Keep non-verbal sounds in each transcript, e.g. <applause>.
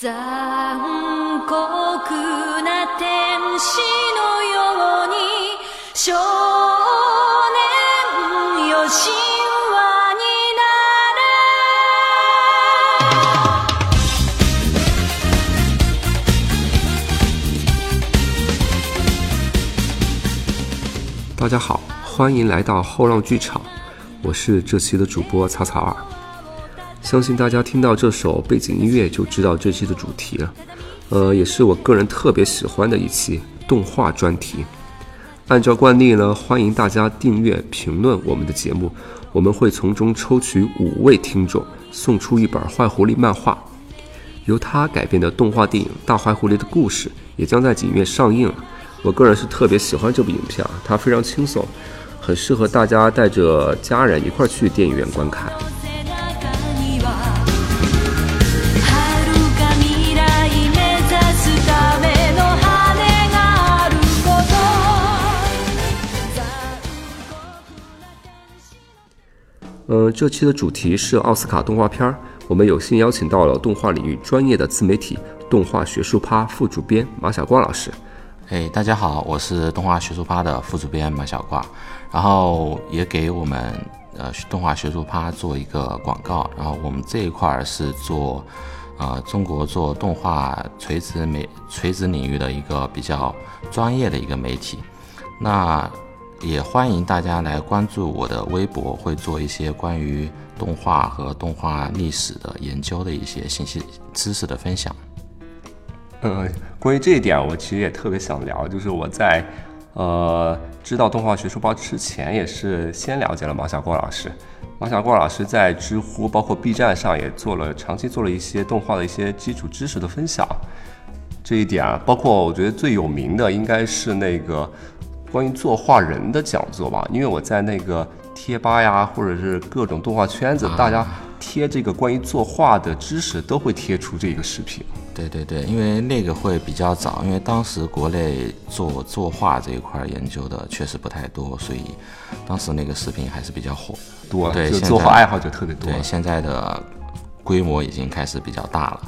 残酷な天使のように少年よ神話になれ大家好，欢迎来到后浪剧场，我是这期的主播草草儿。 相信大家听到这首背景音乐就知道这期的主题了，呃，也是我个人特别喜欢的一期动画专题。按照惯例呢，欢迎大家订阅、评论我们的节目，我们会从中抽取五位听众，送出一本《坏狐狸》漫画。由他改编的动画电影《大坏狐狸的故事》也将在几月上映了。我个人是特别喜欢这部影片啊，它非常轻松，很适合大家带着家人一块儿去电影院观看。嗯，这期的主题是奥斯卡动画片儿，我们有幸邀请到了动画领域专业的自媒体动画学术趴副主编马晓光老师。嘿、大家好，我是动画学术趴的副主编马小挂，然后也给我们呃动画学术趴做一个广告。然后我们这一块儿是做呃中国做动画垂直媒垂直领域的一个比较专业的一个媒体。那也欢迎大家来关注我的微博，会做一些关于动画和动画历史的研究的一些信息知识的分享。呃，关于这一点，我其实也特别想聊，就是我在呃知道动画学书包之前，也是先了解了马晓光老师。马晓光老师在知乎包括 B 站上也做了长期做了一些动画的一些基础知识的分享。这一点啊，包括我觉得最有名的应该是那个关于作画人的讲座吧，因为我在那个贴吧呀，或者是各种动画圈子，大家贴这个关于作画的知识，都会贴出这个视频。对对对，因为那个会比较早，因为当时国内做作画这一块儿研究的确实不太多，所以当时那个视频还是比较火。多，对，作画爱好者特别多。对，现在的规模已经开始比较大了。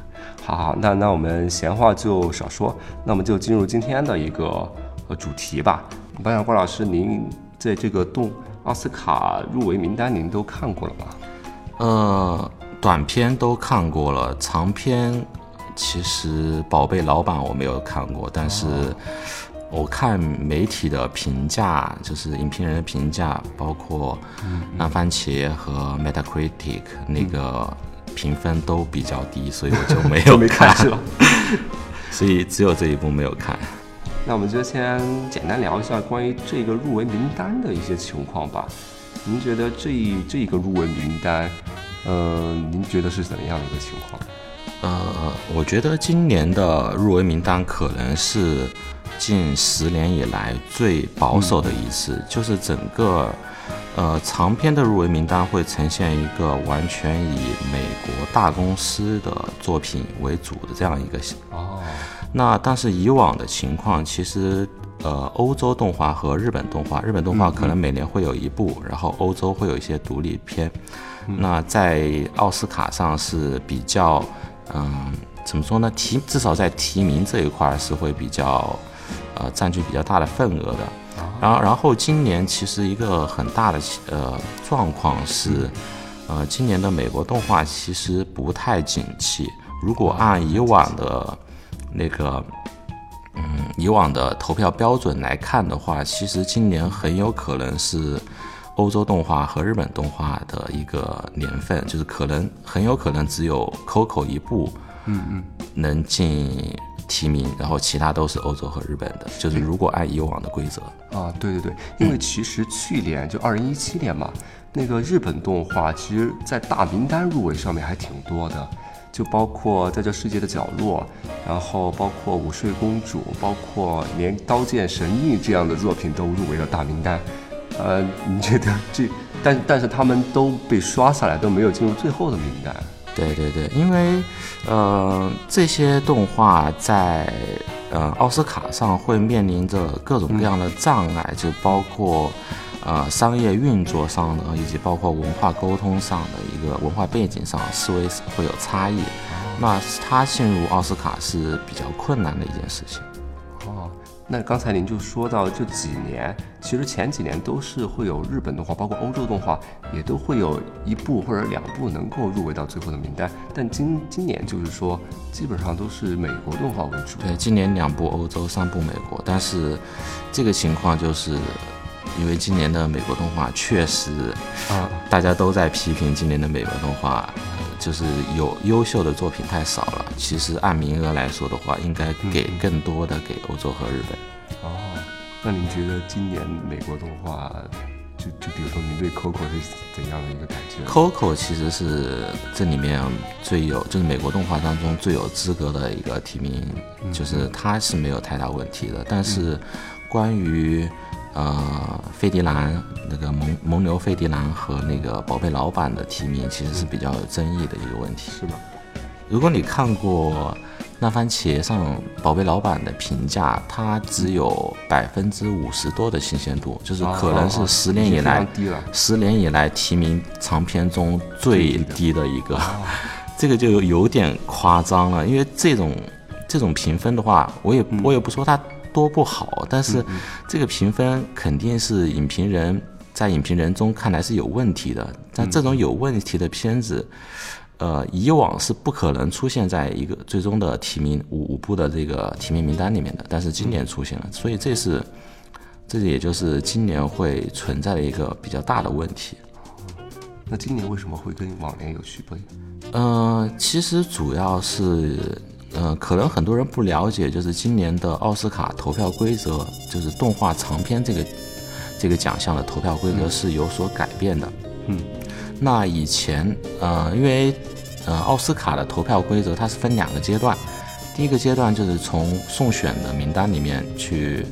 <laughs> 好好，那那我们闲话就少说，那我们就进入今天的一个呃主题吧。我想郭老师，您在这个动奥斯卡入围名单您都看过了吗？呃，短片都看过了，长片其实《宝贝老板》我没有看过，但是我看媒体的评价，就是影评人的评价，包括烂番茄和 Metacritic 那个评分都比较低，所以我就 <laughs> 没有看是吧？<laughs> 所以只有这一部没有看。那我们就先简单聊一下关于这个入围名单的一些情况吧。您觉得这一这一个入围名单，呃，您觉得是怎么样的一个情况？呃，我觉得今年的入围名单可能是近十年以来最保守的一次，就是整个呃长篇的入围名单会呈现一个完全以美国大公司的作品为主的这样一个形哦，那但是以往的情况，其实呃，欧洲动画和日本动画，日本动画可能每年会有一部，然后欧洲会有一些独立片。那在奥斯卡上是比较，嗯，怎么说呢？提至少在提名这一块儿是会比较，呃，占据比较大的份额的。然后，然后今年其实一个很大的呃状况是，呃，今年的美国动画其实不太景气。如果按以往的那个，嗯，以往的投票标准来看的话，其实今年很有可能是欧洲动画和日本动画的一个年份，就是可能很有可能只有 Coco 一部，嗯嗯，能进提名，然后其他都是欧洲和日本的。就是如果按以往的规则，啊，对对对，因为其实去年就二零一七年嘛，那个日本动画其实在大名单入围上面还挺多的，就包括在这世界的角落，然后包括午睡公主，包括连刀剑神域这样的作品都入围了大名单。呃，你觉得这，但但是他们都被刷下来，都没有进入最后的名单。对对对，因为呃这些动画在呃奥斯卡上会面临着各种各样的障碍，就包括呃商业运作上呢，以及包括文化沟通上的一个文化背景上思维会有差异。那他进入奥斯卡是比较困难的一件事情。哦，那刚才您就说到这几年，其实前几年都是会有日本动画，包括欧洲动画，也都会有一部或者两部能够入围到最后的名单。但今今年就是说，基本上都是美国动画为主。对，今年两部欧洲，三部美国，但是这个情况就是。因为今年的美国动画确实，啊，大家都在批评今年的美国动画，就是有优秀的作品太少了。其实按名额来说的话，应该给更多的给欧洲和日本。哦，那您觉得今年美国动画，就就比如说您对 Coco 是怎样的一个感觉？Coco 其实是这里面最有，就是美国动画当中最有资格的一个提名，就是它是没有太大问题的。但是关于呃，费迪南那个蒙蒙牛费迪南和那个宝贝老板的提名其实是比较有争议的一个问题，是吗？如果你看过那番茄上宝贝老板的评价，它只有百分之五十多的新鲜度，就是可能是十年以来十年以来提名长片中最低的一个，这个就有点夸张了。因为这种这种评分的话，我也我也不说它。多不好，但是这个评分肯定是影评人在影评人中看来是有问题的。但这种有问题的片子，呃，以往是不可能出现在一个最终的提名五五部的这个提名名单里面的。但是今年出现了，所以这是这也就是今年会存在的一个比较大的问题。那今年为什么会跟往年有区别？呃，其实主要是。嗯，可能很多人不了解，就是今年的奥斯卡投票规则，就是动画长片这个这个奖项的投票规则是有所改变的。嗯，那以前，呃，因为呃奥斯卡的投票规则它是分两个阶段，第一个阶段就是从送选的名单里面去。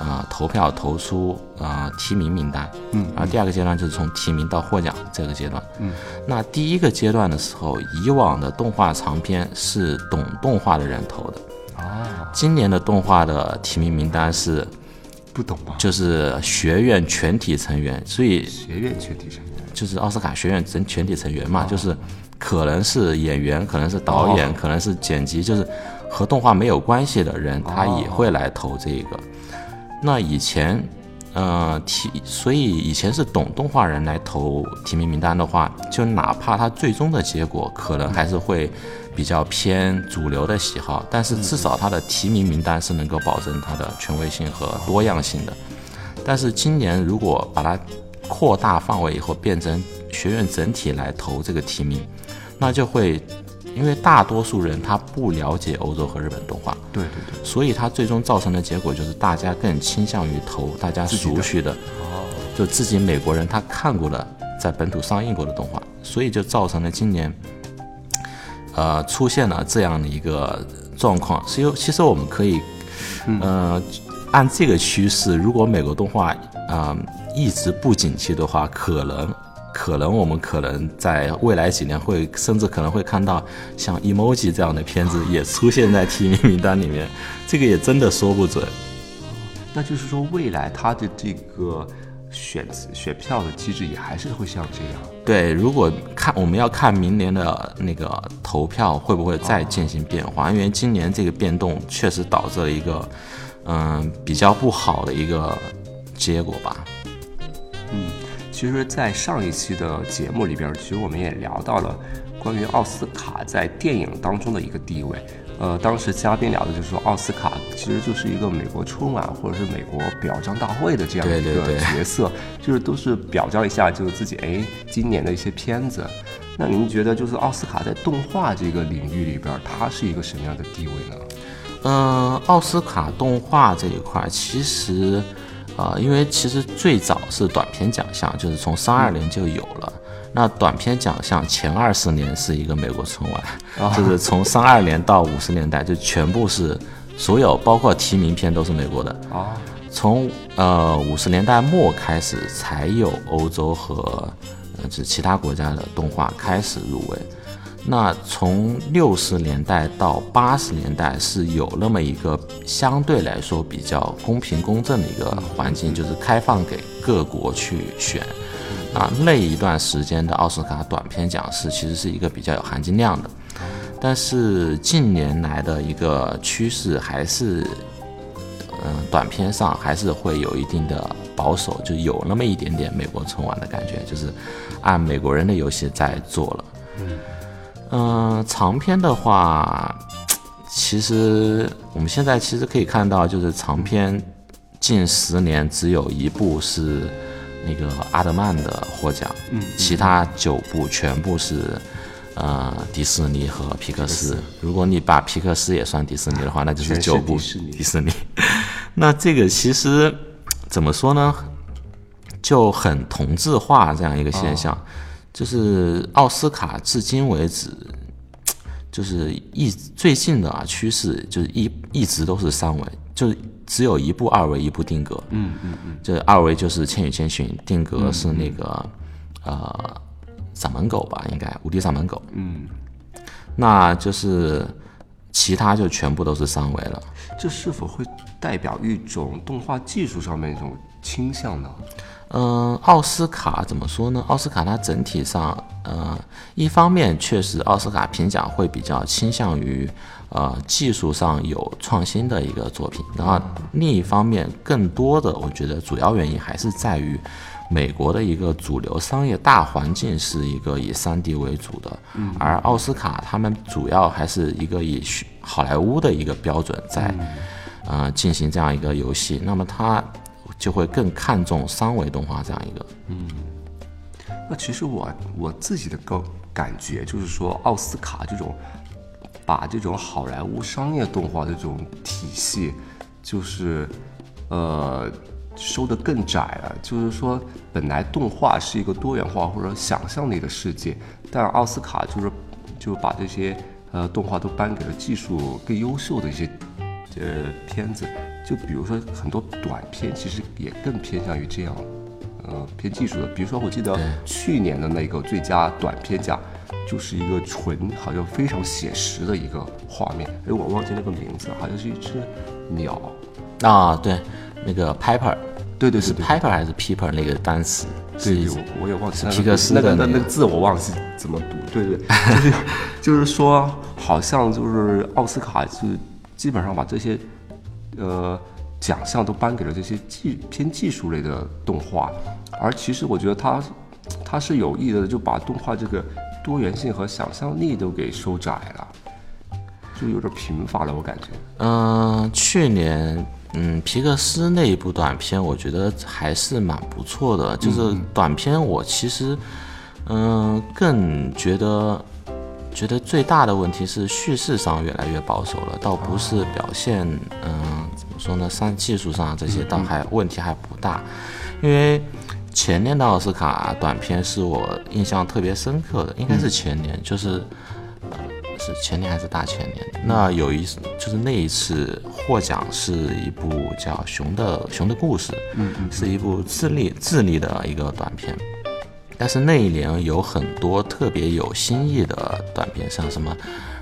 啊，投票投出啊提名名单，嗯，然后第二个阶段就是从提名到获奖这个阶段，嗯，那第一个阶段的时候，以往的动画长片是懂动画的人投的，啊，今年的动画的提名名单是不懂吗？就是学院全体成员，所以学院全体成员。就是奥斯卡学院整全体成员嘛，就是可能是演员，可能是导演，可能是剪辑，就是和动画没有关系的人，他也会来投这个。那以前，呃，提，所以以前是懂动画人来投提名名单的话，就哪怕他最终的结果可能还是会比较偏主流的喜好，但是至少他的提名名单是能够保证他的权威性和多样性的。但是今年如果把它扩大范围以后，变成学院整体来投这个提名，那就会。因为大多数人他不了解欧洲和日本动画，对对对，所以他最终造成的结果就是大家更倾向于投大家熟悉的，哦，就自己美国人他看过的在本土上映过的动画，所以就造成了今年，呃，出现了这样的一个状况。其实其实我们可以，呃，按这个趋势，如果美国动画啊一直不景气的话，可能。可能我们可能在未来几年会，甚至可能会看到像《emoji》这样的片子也出现在提名名单里面，这个也真的说不准。那就是说，未来它的这个选选票的机制也还是会像这样。对，如果看我们要看明年的那个投票会不会再进行变化，因为今年这个变动确实导致了一个嗯比较不好的一个结果吧。嗯。其实，在上一期的节目里边，其实我们也聊到了关于奥斯卡在电影当中的一个地位。呃，当时嘉宾聊的就是说，奥斯卡其实就是一个美国春晚或者是美国表彰大会的这样一个角色，就是都是表彰一下就是自己哎今年的一些片子。那您觉得就是奥斯卡在动画这个领域里边，它是一个什么样的地位呢？嗯，奥斯卡动画这一块其实。啊，因为其实最早是短片奖项，就是从三二年就有了。那短片奖项前二十年是一个美国春晚，就是从三二年到五十年代就全部是所有包括提名片都是美国的。啊，从呃五十年代末开始才有欧洲和呃就其他国家的动画开始入围。那从六十年代到八十年代是有那么一个相对来说比较公平公正的一个环境，就是开放给各国去选。那那一段时间的奥斯卡短片奖是其实是一个比较有含金量的。但是近年来的一个趋势还是，嗯，短片上还是会有一定的保守，就有那么一点点美国春晚的感觉，就是按美国人的游戏在做了。嗯，长篇的话，其实我们现在其实可以看到，就是长篇近十年只有一部是那个阿德曼的获奖，嗯其他九部全部是呃迪士尼和皮克斯。如果你把皮克斯也算迪士尼的话，那就是九部迪士尼迪士尼。<laughs> 那这个其实怎么说呢？就很同质化这样一个现象，就是奥斯卡至今为止，<tsk> 就是一最近的啊趋势就是一一直都是三维，就是只有一部二维，一部定格。嗯嗯嗯，这二维就是《千与千寻》，定格是那个、呃掌门狗吧，应该无敌掌门狗。嗯，那就是其他就全部都是三维了。这是否会代表一种动画技术上面一种倾向呢？嗯，奥斯卡怎么说呢？奥斯卡它整体上，呃，一方面确实奥斯卡评奖会比较倾向于，呃，技术上有创新的一个作品，然后另一方面，更多的我觉得主要原因还是在于美国的一个主流商业大环境是一个以 3D 为主的，而奥斯卡他们主要还是一个以虚好莱坞的一个标准在，呃，进行这样一个游戏，那么它就会更看重三维动画这样一个。嗯那其实我我自己的个感觉就是说，奥斯卡这种把这种好莱坞商业动画的这种体系，就是呃收得更窄了。就是说，本来动画是一个多元化或者想象力的世界，但奥斯卡就是就把这些呃动画都颁给了技术更优秀的一些呃片子。就比如说很多短片，其实也更偏向于这样。呃，偏技术的，比如说，我记得去年的那个最佳短片奖，就是一个纯好像非常写实的一个画面，哎，我忘记那个名字，好像是一只鸟，啊，对，那个 Piper，是对对对对 Piper 还是 Peeper 那个单词？对我我也忘记那个皮克斯那个那个那那个字我忘记怎么读，对对，就是 <laughs> 就是说，好像就是奥斯卡是基本上把这些呃奖项都颁给了这些技偏技术类的动画，而其实我觉得他他是有意的，就把动画这个多元性和想象力都给收窄了，就有点贫乏了，我感觉。嗯、去年，嗯，皮克斯那一部短片，我觉得还是蛮不错的。就是短片，我其实，嗯、更觉得，觉得最大的问题是叙事上越来越保守了，倒不是表现，嗯、怎么说呢？上技术上这些倒还问题还不大，因为。前年的奥斯卡短片是我印象特别深刻的，应该是前年，就是呃是前年还是大前年？那有一就是那一次获奖是一部叫《熊的熊的故事》，嗯嗯，是一部智利智利的一个短片。但是那一年有很多特别有新意的短片，像什么《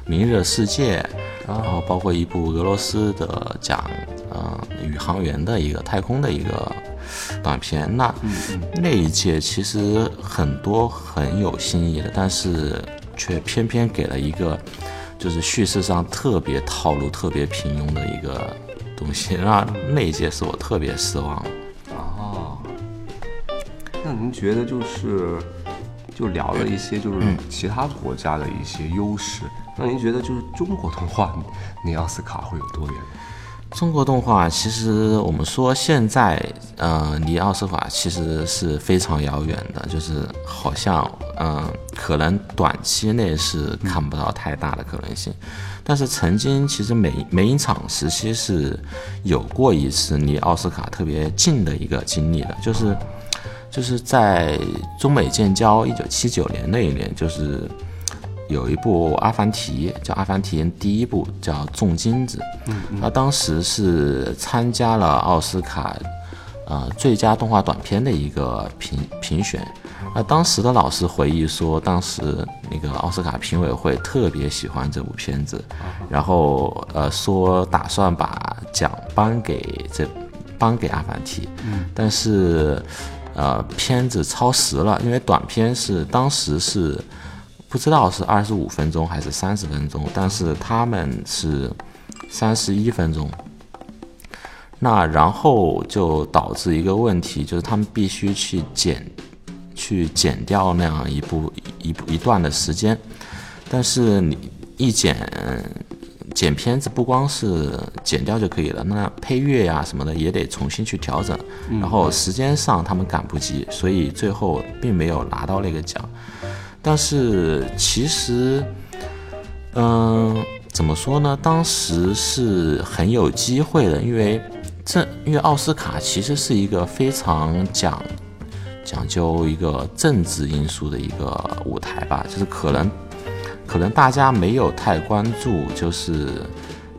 明日世界》，然后包括一部俄罗斯的讲呃宇航员的一个太空的一个短片。那那一届其实很多很有新意的，但是却偏偏给了一个就是叙事上特别套路、特别平庸的一个东西，那那一届是我特别失望的。您觉得就是就聊了一些就是其他国家的一些优势，那您觉得就是中国动画离奥斯卡会有多远？中国动画其实我们说现在，呃，离奥斯卡其实是非常遥远的，就是好像，嗯、可能短期内是看不到太大的可能性。但是曾经其实美美影厂时期是有过一次离奥斯卡特别近的一个经历的，就是就是在中美建交一九七九年那一年，就是有一部《阿凡提》，叫《阿凡提》第一部叫《种金子》，他当时是参加了奥斯卡呃最佳动画短片的一个评评选。那当时的老师回忆说，当时那个奥斯卡评委会特别喜欢这部片子，然后呃说打算把奖颁给这颁给《阿凡提》，但是呃片子超时了，因为短片是当时是不知道是二十五分钟还是三十分钟，但是他们是三十一分钟。那然后就导致一个问题，就是他们必须去剪，去剪掉那样一部一部一段的时间。但是你一剪剪片子，不光是剪掉就可以了，那配乐呀什么的也得重新去调整。然后时间上他们赶不及，所以最后并没有拿到那个奖。但是其实，嗯，怎么说呢？当时是很有机会的，因为。这因为奥斯卡其实是一个非常讲讲究一个政治因素的一个舞台吧，就是可能可能大家没有太关注，就是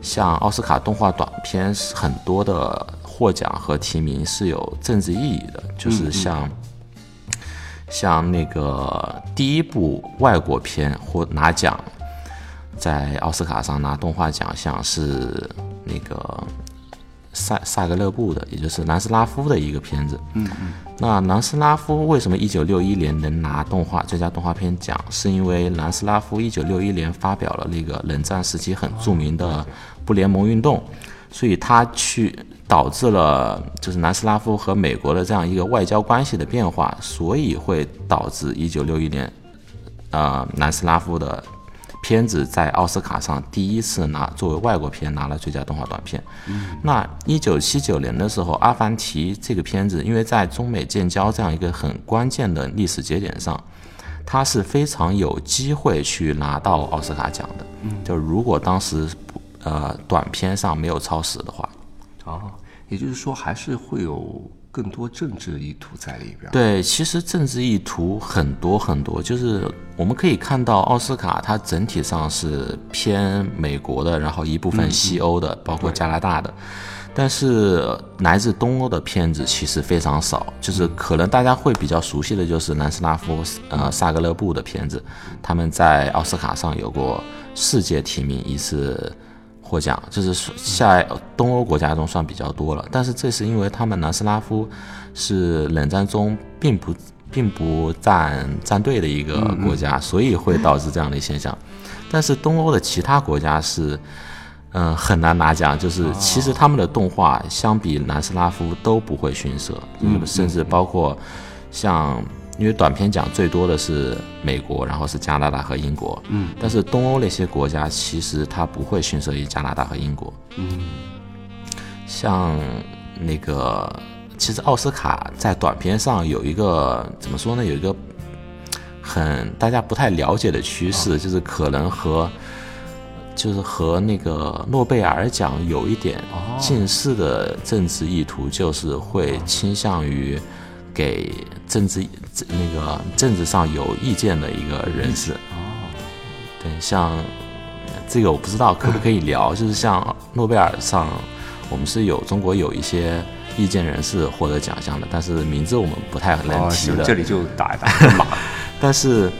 像奥斯卡动画短片是很多的获奖和提名是有政治意义的，就是像像那个第一部外国片获拿奖在奥斯卡上拿动画奖项是那个。萨萨格勒布的，也就是南斯拉夫的一个片子。嗯嗯。那南斯拉夫为什么一九六一年能拿动画最佳动画片奖？是因为南斯拉夫一九六一年发表了那个冷战时期很著名的不联盟运动，所以他去导致了就是南斯拉夫和美国的这样一个外交关系的变化，所以会导致一九六一年，呃，南斯拉夫的。片子在奥斯卡上第一次拿作为外国片拿了最佳动画短片。那一九七九年的时候，《阿凡提》这个片子，因为在中美建交这样一个很关键的历史节点上，它是非常有机会去拿到奥斯卡奖的。就如果当时呃短片上没有超时的话，哦，也就是说还是会有。更多政治意图在里边。对，其实政治意图很多很多，就是我们可以看到奥斯卡它整体上是偏美国的，然后一部分西欧的，包括加拿大的，但是来自东欧的片子其实非常少。就是可能大家会比较熟悉的就是南斯拉夫呃萨格勒布的片子，他们在奥斯卡上有过世界提名一次。获奖就是在东欧国家中算比较多了，但是这是因为他们南斯拉夫是冷战中并不并不站站队的一个国家，所以会导致这样的现象。但是东欧的其他国家是，嗯，很难拿奖，就是其实他们的动画相比南斯拉夫都不会逊色，甚至包括像。因为短片奖最多的是美国，然后是加拿大和英国。嗯，但是东欧那些国家其实它不会逊色于加拿大和英国。嗯，像那个，其实奥斯卡在短片上有一个怎么说呢？有一个很大家不太了解的趋势，就是可能和就是和那个诺贝尔奖有一点近似的政治意图，就是会倾向于。给政治那个政治上有意见的一个人士哦，对，像这个我不知道可不可以聊，<laughs> 就是像诺贝尔上，我们是有中国有一些意见人士获得奖项的，但是名字我们不太能提的，这里就打一打码。<laughs> 但是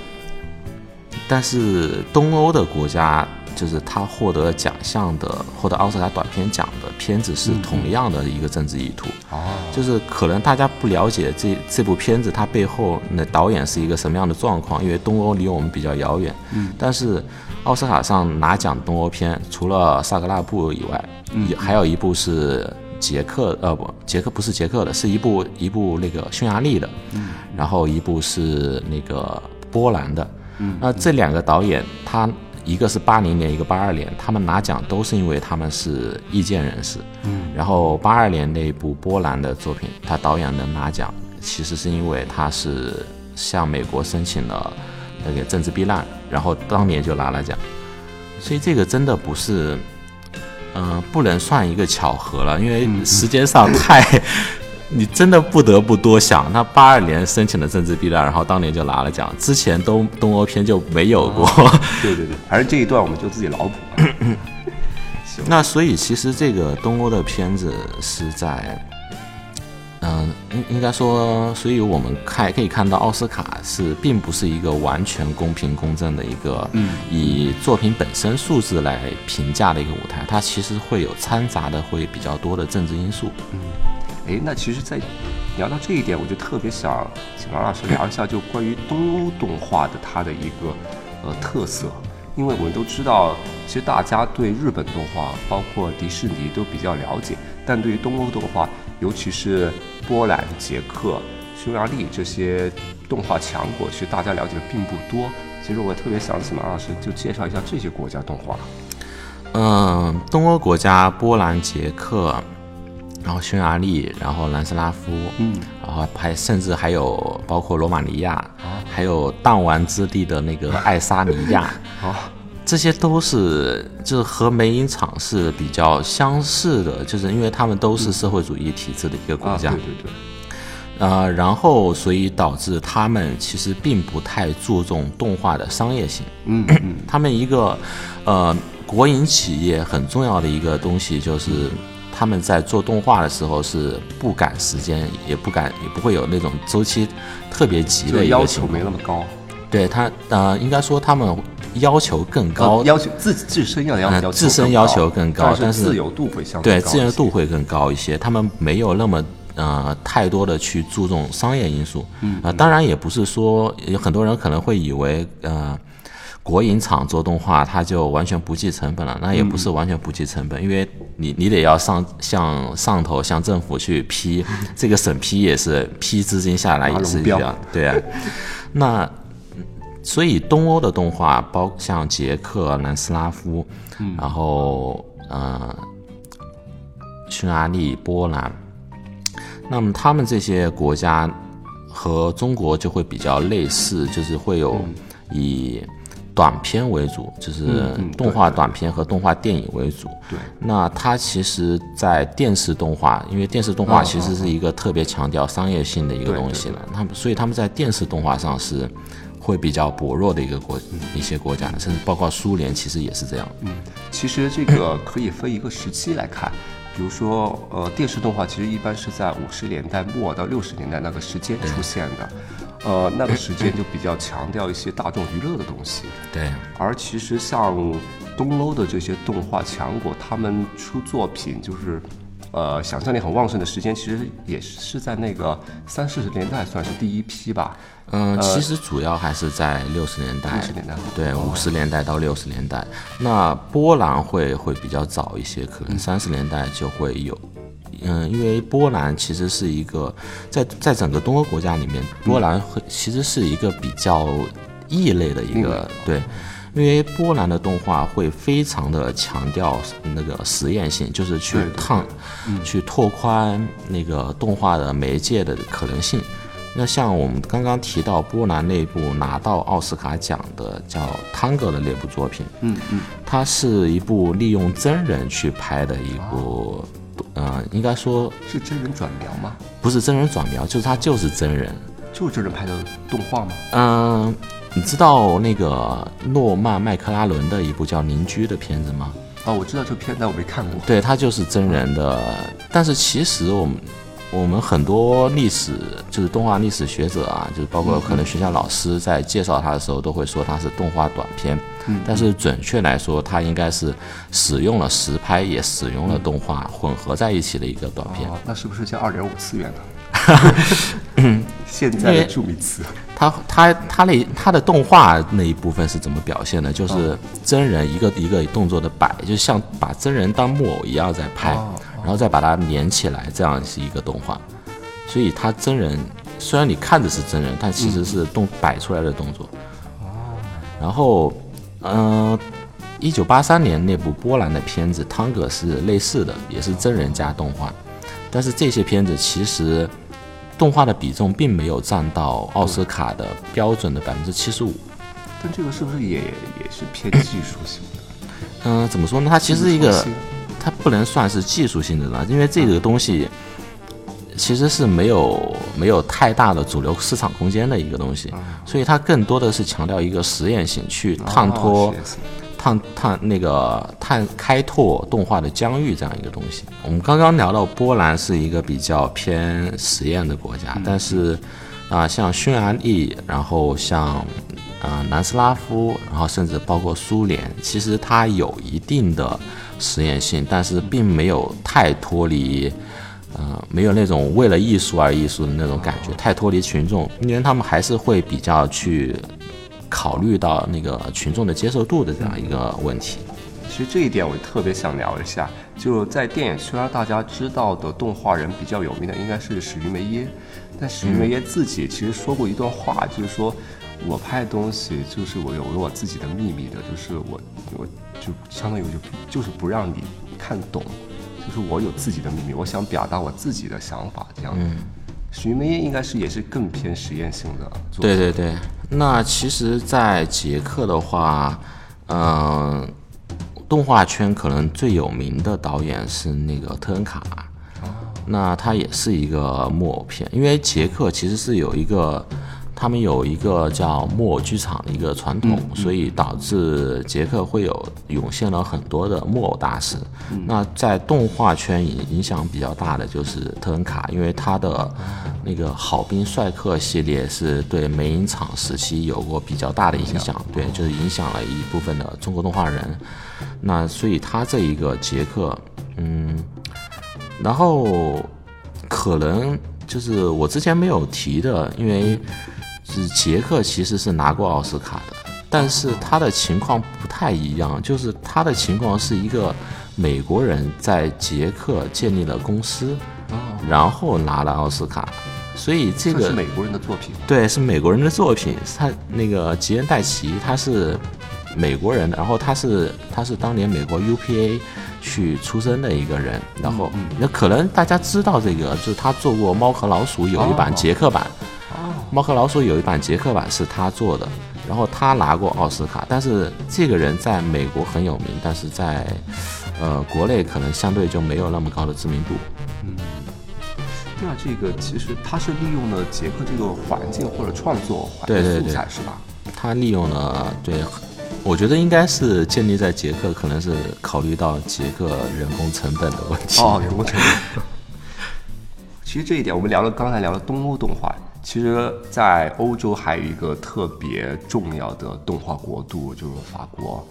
但是东欧的国家。就是他获得奖项的，获得奥斯卡短片奖的片子是同样的一个政治意图。哦，就是可能大家不了解这这部片子它背后那导演是一个什么样的状况，因为东欧离我们比较遥远。嗯，但是奥斯卡上拿奖东欧片，除了萨格拉布以外，也，还有一部是捷克，呃不，捷克不是捷克的，是一部一部那个匈牙利的。嗯，然后一部是那个波兰的。嗯，那这两个导演他。一个是八零年，一个八二年，他们拿奖都是因为他们是意见人士。嗯，然后八二年那部波兰的作品，他导演能拿奖，其实是因为他是向美国申请了那个政治避难，然后当年就拿了奖。所以这个真的不是，嗯，不能算一个巧合了，因为时间上太。你真的不得不多想，那八二年申请的政治避难，然后当年就拿了奖，之前东东欧片就没有过。<laughs> 对对对，还是这一段我们就自己脑补。那所以其实这个东欧的片子是在，嗯，应应该说，所以我们看可以看到奥斯卡是并不是一个完全公平公正的一个，嗯，以作品本身素质来评价的一个舞台，它其实会有掺杂的会比较多的政治因素。嗯。哎，那其实，在聊到这一点，我就特别想请王老师聊一下，就关于东欧动画的它的一个呃特色，因为我们都知道，其实大家对日本动画，包括迪士尼都比较了解，但对于东欧动画，尤其是波兰、捷克、匈牙利这些动画强国，其实大家了解的并不多。其实我特别想请马老师就介绍一下这些国家动画。嗯，东欧国家波兰、捷克，然后匈牙利，然后南斯拉夫，嗯，然后还甚至还有包括罗马尼亚，还有弹丸之地的那个 <laughs> 爱沙尼亚，啊，这些都是就是和美影厂是比较相似的，就是因为他们都是社会主义体制的一个国啊，家对，对对，呃，然后所以导致他们其实并不太注重动画的商业性。嗯 <clears throat> 嗯。他们一个呃国营企业很重要的一个东西就是。他们在做动画的时候是不赶时间，也不赶，也不会有那种周期特别急的要求。没那么高，对他，呃，应该说他们要求更高呃，要求自自身要要自身更要求更高但但是自由度会相对对自由度会更高一些，他们没有那么呃太多的去注重商业因素。嗯啊、当然也不是说有很多人可能会以为呃。国营厂做动画，它就完全不计成本了，那也不是完全不计成本，因为你你得要上向上头向政府去批，这个审批也是批资金下来也是龙标。这样，对啊。那所以东欧的动画，包像捷克、南斯拉夫，然后呃匈牙利、波兰，那么他们这些国家和中国就会比较类似，就是会有以短片为主，就是动画短片和动画电影为主。对，那它其实，在电视动画，因为电视动画嗯其实是一个特别强调商业性的一个东西了，他们所以他们在电视动画上是会比较薄弱的一个国一些国家，甚至包括苏联其实也是这样。嗯其实这个可以分一个时期来看，比如说，呃，电视动画其实一般是在五十年代末到六十年代那个时间出现的，呃，那个时间就比较强调一些大众娱乐的东西。对，而其实像东欧的这些动画强国，他们出作品就是，呃，想象力很旺盛的时间，其实也是在那个三四十年代算是第一批吧。嗯，其实主要还是在六十年代，60年代对，五十年代到六十年代。那波兰会会比较早一些，可能三十年代就会有。嗯，因为波兰其实是一个在在整个东欧国家里面，波兰会其实是一个比较异类的一个对。因为波兰的动画会非常的强调那个实验性，就是去探、去拓宽那个动画的媒介的可能性。那像我们刚刚提到波兰那部拿到奥斯卡奖的叫《汤哥》的那部作品，嗯嗯，它是一部利用真人去拍的一部，呃，应该说是真人转描吗？不是真人转描，就是他就是真人。就是真人拍的动画吗？嗯、你知道那个诺曼麦克拉伦的一部叫《邻居》的片子吗？啊，我知道这片，但我没看过。对，他就是真人的。但是其实我们我们很多历史就是动画历史学者啊，就是包括可能学校老师在介绍它的时候，都会说它是动画短片。但是准确来说，它应该是使用了实拍，也使用了动画混合在一起的一个短片。哦，那是不是叫二点五次元呢？<laughs> 现在的著名词。它它它那它的动画那一部分是怎么表现的？就是真人一个一个动作的摆，就像把真人当木偶一样在拍，哦然后再把它连起来，这样是一个动画。所以它真人虽然你看着是真人，但其实是动摆出来的动作。然后，嗯、一九八三年那部波兰的片子《汤哥》是类似的，也是真人加动画，但是这些片子其实动画的比重并没有占到奥斯卡的标准的百分之七十五。但这个是不是也也是偏技术性的？嗯、怎么说呢？它其实是一个它不能算是技术性的了，因为这个东西其实是没有没有太大的主流市场空间的一个东西，所以它更多的是强调一个实验性，去探托、探探那个探开拓动画的疆域这样一个东西。我们刚刚聊到波兰是一个比较偏实验的国家，但是啊、像匈牙利，然后像啊、南斯拉夫，然后甚至包括苏联，其实它有一定的实验性，但是并没有太脱离。呃，没有那种为了艺术而艺术的那种感觉，太脱离群众，因为他们还是会比较去考虑到那个群众的接受度的这样一个问题。其实这一点我特别想聊一下，就在电影圈，大家知道的动画人比较有名的应该是史玉梅耶，但史玉梅耶自己其实说过一段话，就是说我拍东西就是我有我自己的秘密的，就是我我就相当于就就是不让你看懂，就是我有自己的秘密，我想表达我自己的想法这样。嗯，史玉梅应该是也是更偏实验性的。对对对，那其实，在捷克的话，嗯。动画圈可能最有名的导演是那个特恩卡，那他也是一个木偶片，因为捷克其实是有一个，他们有一个叫木偶剧场的一个传统，所以导致捷克会有涌现了很多的木偶大师。那在动画圈影影响比较大的就是特恩卡，因为他的那个好兵帅克系列是对美影厂时期有过比较大的影响，对，就是影响了一部分的中国动画人。那所以他这一个杰克，嗯，然后可能就是我之前没有提的，因为是杰克其实是拿过奥斯卡的，但是他的情况不太一样，就是他的情况是一个美国人在捷克建立了公司，然后拿了奥斯卡，所以这个是美国人的作品，对，是美国人的作品，他那个吉恩戴奇他是。美国人，然后他是他是当年美国 UPA 去出生的一个人，然后那可能大家知道这个，就是他做过《猫和老鼠》有一版捷克版，《猫和老鼠》有一版捷克版是他做的，然后他拿过奥斯卡，但是这个人在美国很有名，但是在呃国内可能相对就没有那么高的知名度。嗯，那这个其实他是利用了捷克这个环境或者创作环境素材是吧？他利用了对。我觉得应该是建立在捷克，可能是考虑到捷克人工成本的问题。哦，人工成本。其实这一点，我们聊了刚才聊了东欧动画，其实，在欧洲还有一个特别重要的动画国度，就是法国。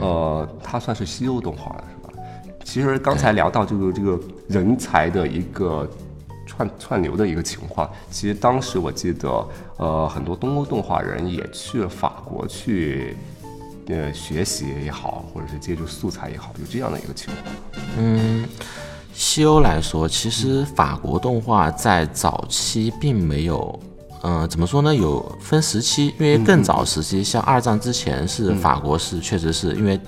呃，它算是西欧动画了，是吧？其实刚才聊到这个这个人才的一个串串流的一个情况，其实当时我记得，呃，很多东欧动画人也去了法国去。呃，学习也好，或者是借助素材也好，有这样的一个情况。嗯，西欧来说，其实法国动画在早期并没有，嗯，怎么说呢？有分时期，因为更早时期，像二战之前，是法国是确实是因为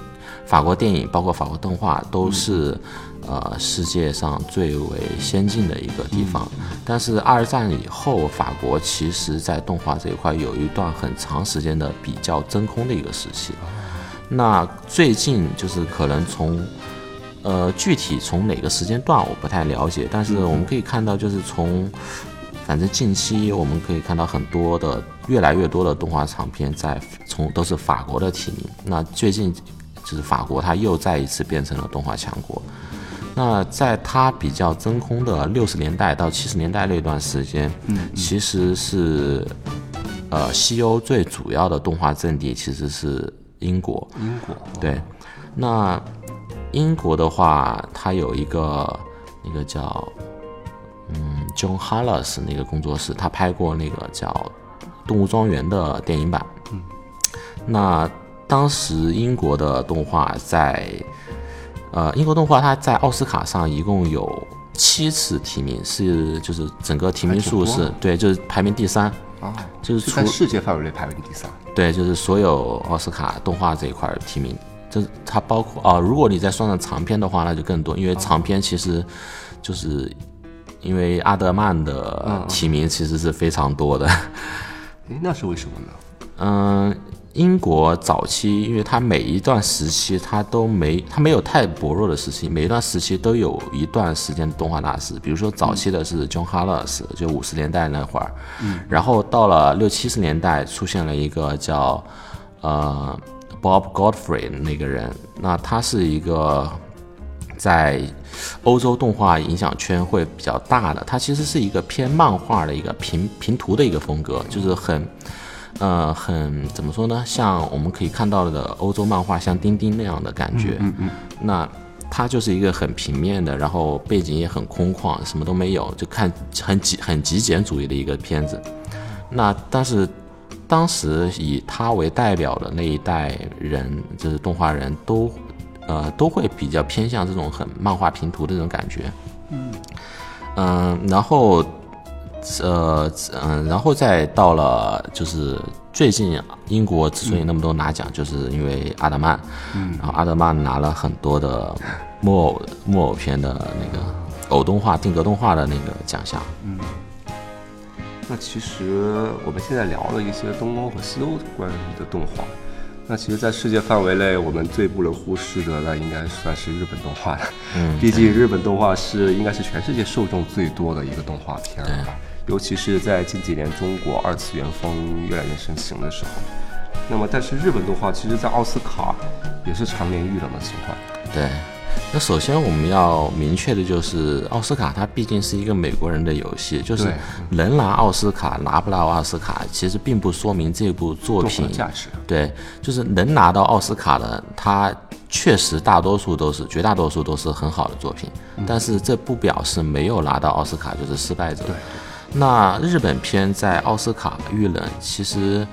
法国电影，包括法国动画都是。呃，世界上最为先进的一个地方，但是二战以后，法国其实在动画这一块有一段很长时间的比较真空的一个时期。那最近就是可能从，呃，具体从哪个时间段我不太了解，但是我们可以看到，就是从，反正近期我们可以看到很多的越来越多的动画长片在从都是法国的提名。那最近就是法国，它又再一次变成了动画强国。那在它比较真空的六十年代到七十年代那段时间，嗯，其实是，呃，西欧最主要的动画阵地其实是英国。英国。对，那英国的话，它有一个那个叫，嗯，John Hallas 那个工作室，他拍过那个叫《动物庄园》的电影版。嗯。那当时英国的动画在。呃，英国动画它在奥斯卡上一共有七次提名，是就是整个提名数是对，就是排名第三啊，就是在世界范围内排名第三。对，就是所有奥斯卡动画这一块提名，就是它包括啊，如果你再算上长篇的话，那就更多，因为长篇其实就是因为阿德曼的提名其实是非常多的。<laughs> 哎，那是为什么呢？嗯。英国早期，因为它每一段时期它都没，它没有太薄弱的时期，每一段时期都有一段时间的动画大师。比如说早期的是 John harlas 就五十年代那会儿，嗯，然后到了六七十年代出现了一个叫呃 Bob Godfrey 那个人，那他是一个在欧洲动画影响圈会比较大的，他其实是一个偏漫画的一个平平图的一个风格，就是很。呃，很怎么说呢？像我们可以看到的欧洲漫画，像丁丁那样的感觉。嗯嗯。那它就是一个很平面的，然后背景也很空旷，什么都没有，就看很极很极简主义的一个片子。那但是当时以他为代表的那一代人，就是动画人都，呃，都会比较偏向这种很漫画平图的这种感觉。嗯嗯，然后呃嗯，然后再到了就是最近英国之所以那么多拿奖，就是因为阿德曼，嗯，然后阿德曼拿了很多的木偶木偶片的那个偶动画、定格动画的那个奖项。嗯，那其实我们现在聊了一些东欧和西欧关于的动画，那其实，在世界范围内，我们最不能忽视的，那应该算是日本动画了。嗯，毕竟日本动画是应该是全世界受众最多的一个动画片了吧？尤其是在近几年中国二次元风越来越盛行的时候。那么，但是日本动画其实，在奥斯卡也是常年遇冷的情况。对，那首先我们要明确的就是，奥斯卡它毕竟是一个美国人的游戏，就是能拿奥斯卡拿不到奥斯卡，其实并不说明这部作品价值。对，就是能拿到奥斯卡的，它确实大多数都是绝大多数都是很好的作品，但是这不表示没有拿到奥斯卡就是失败者。对，那日本片在奥斯卡遇冷，其实，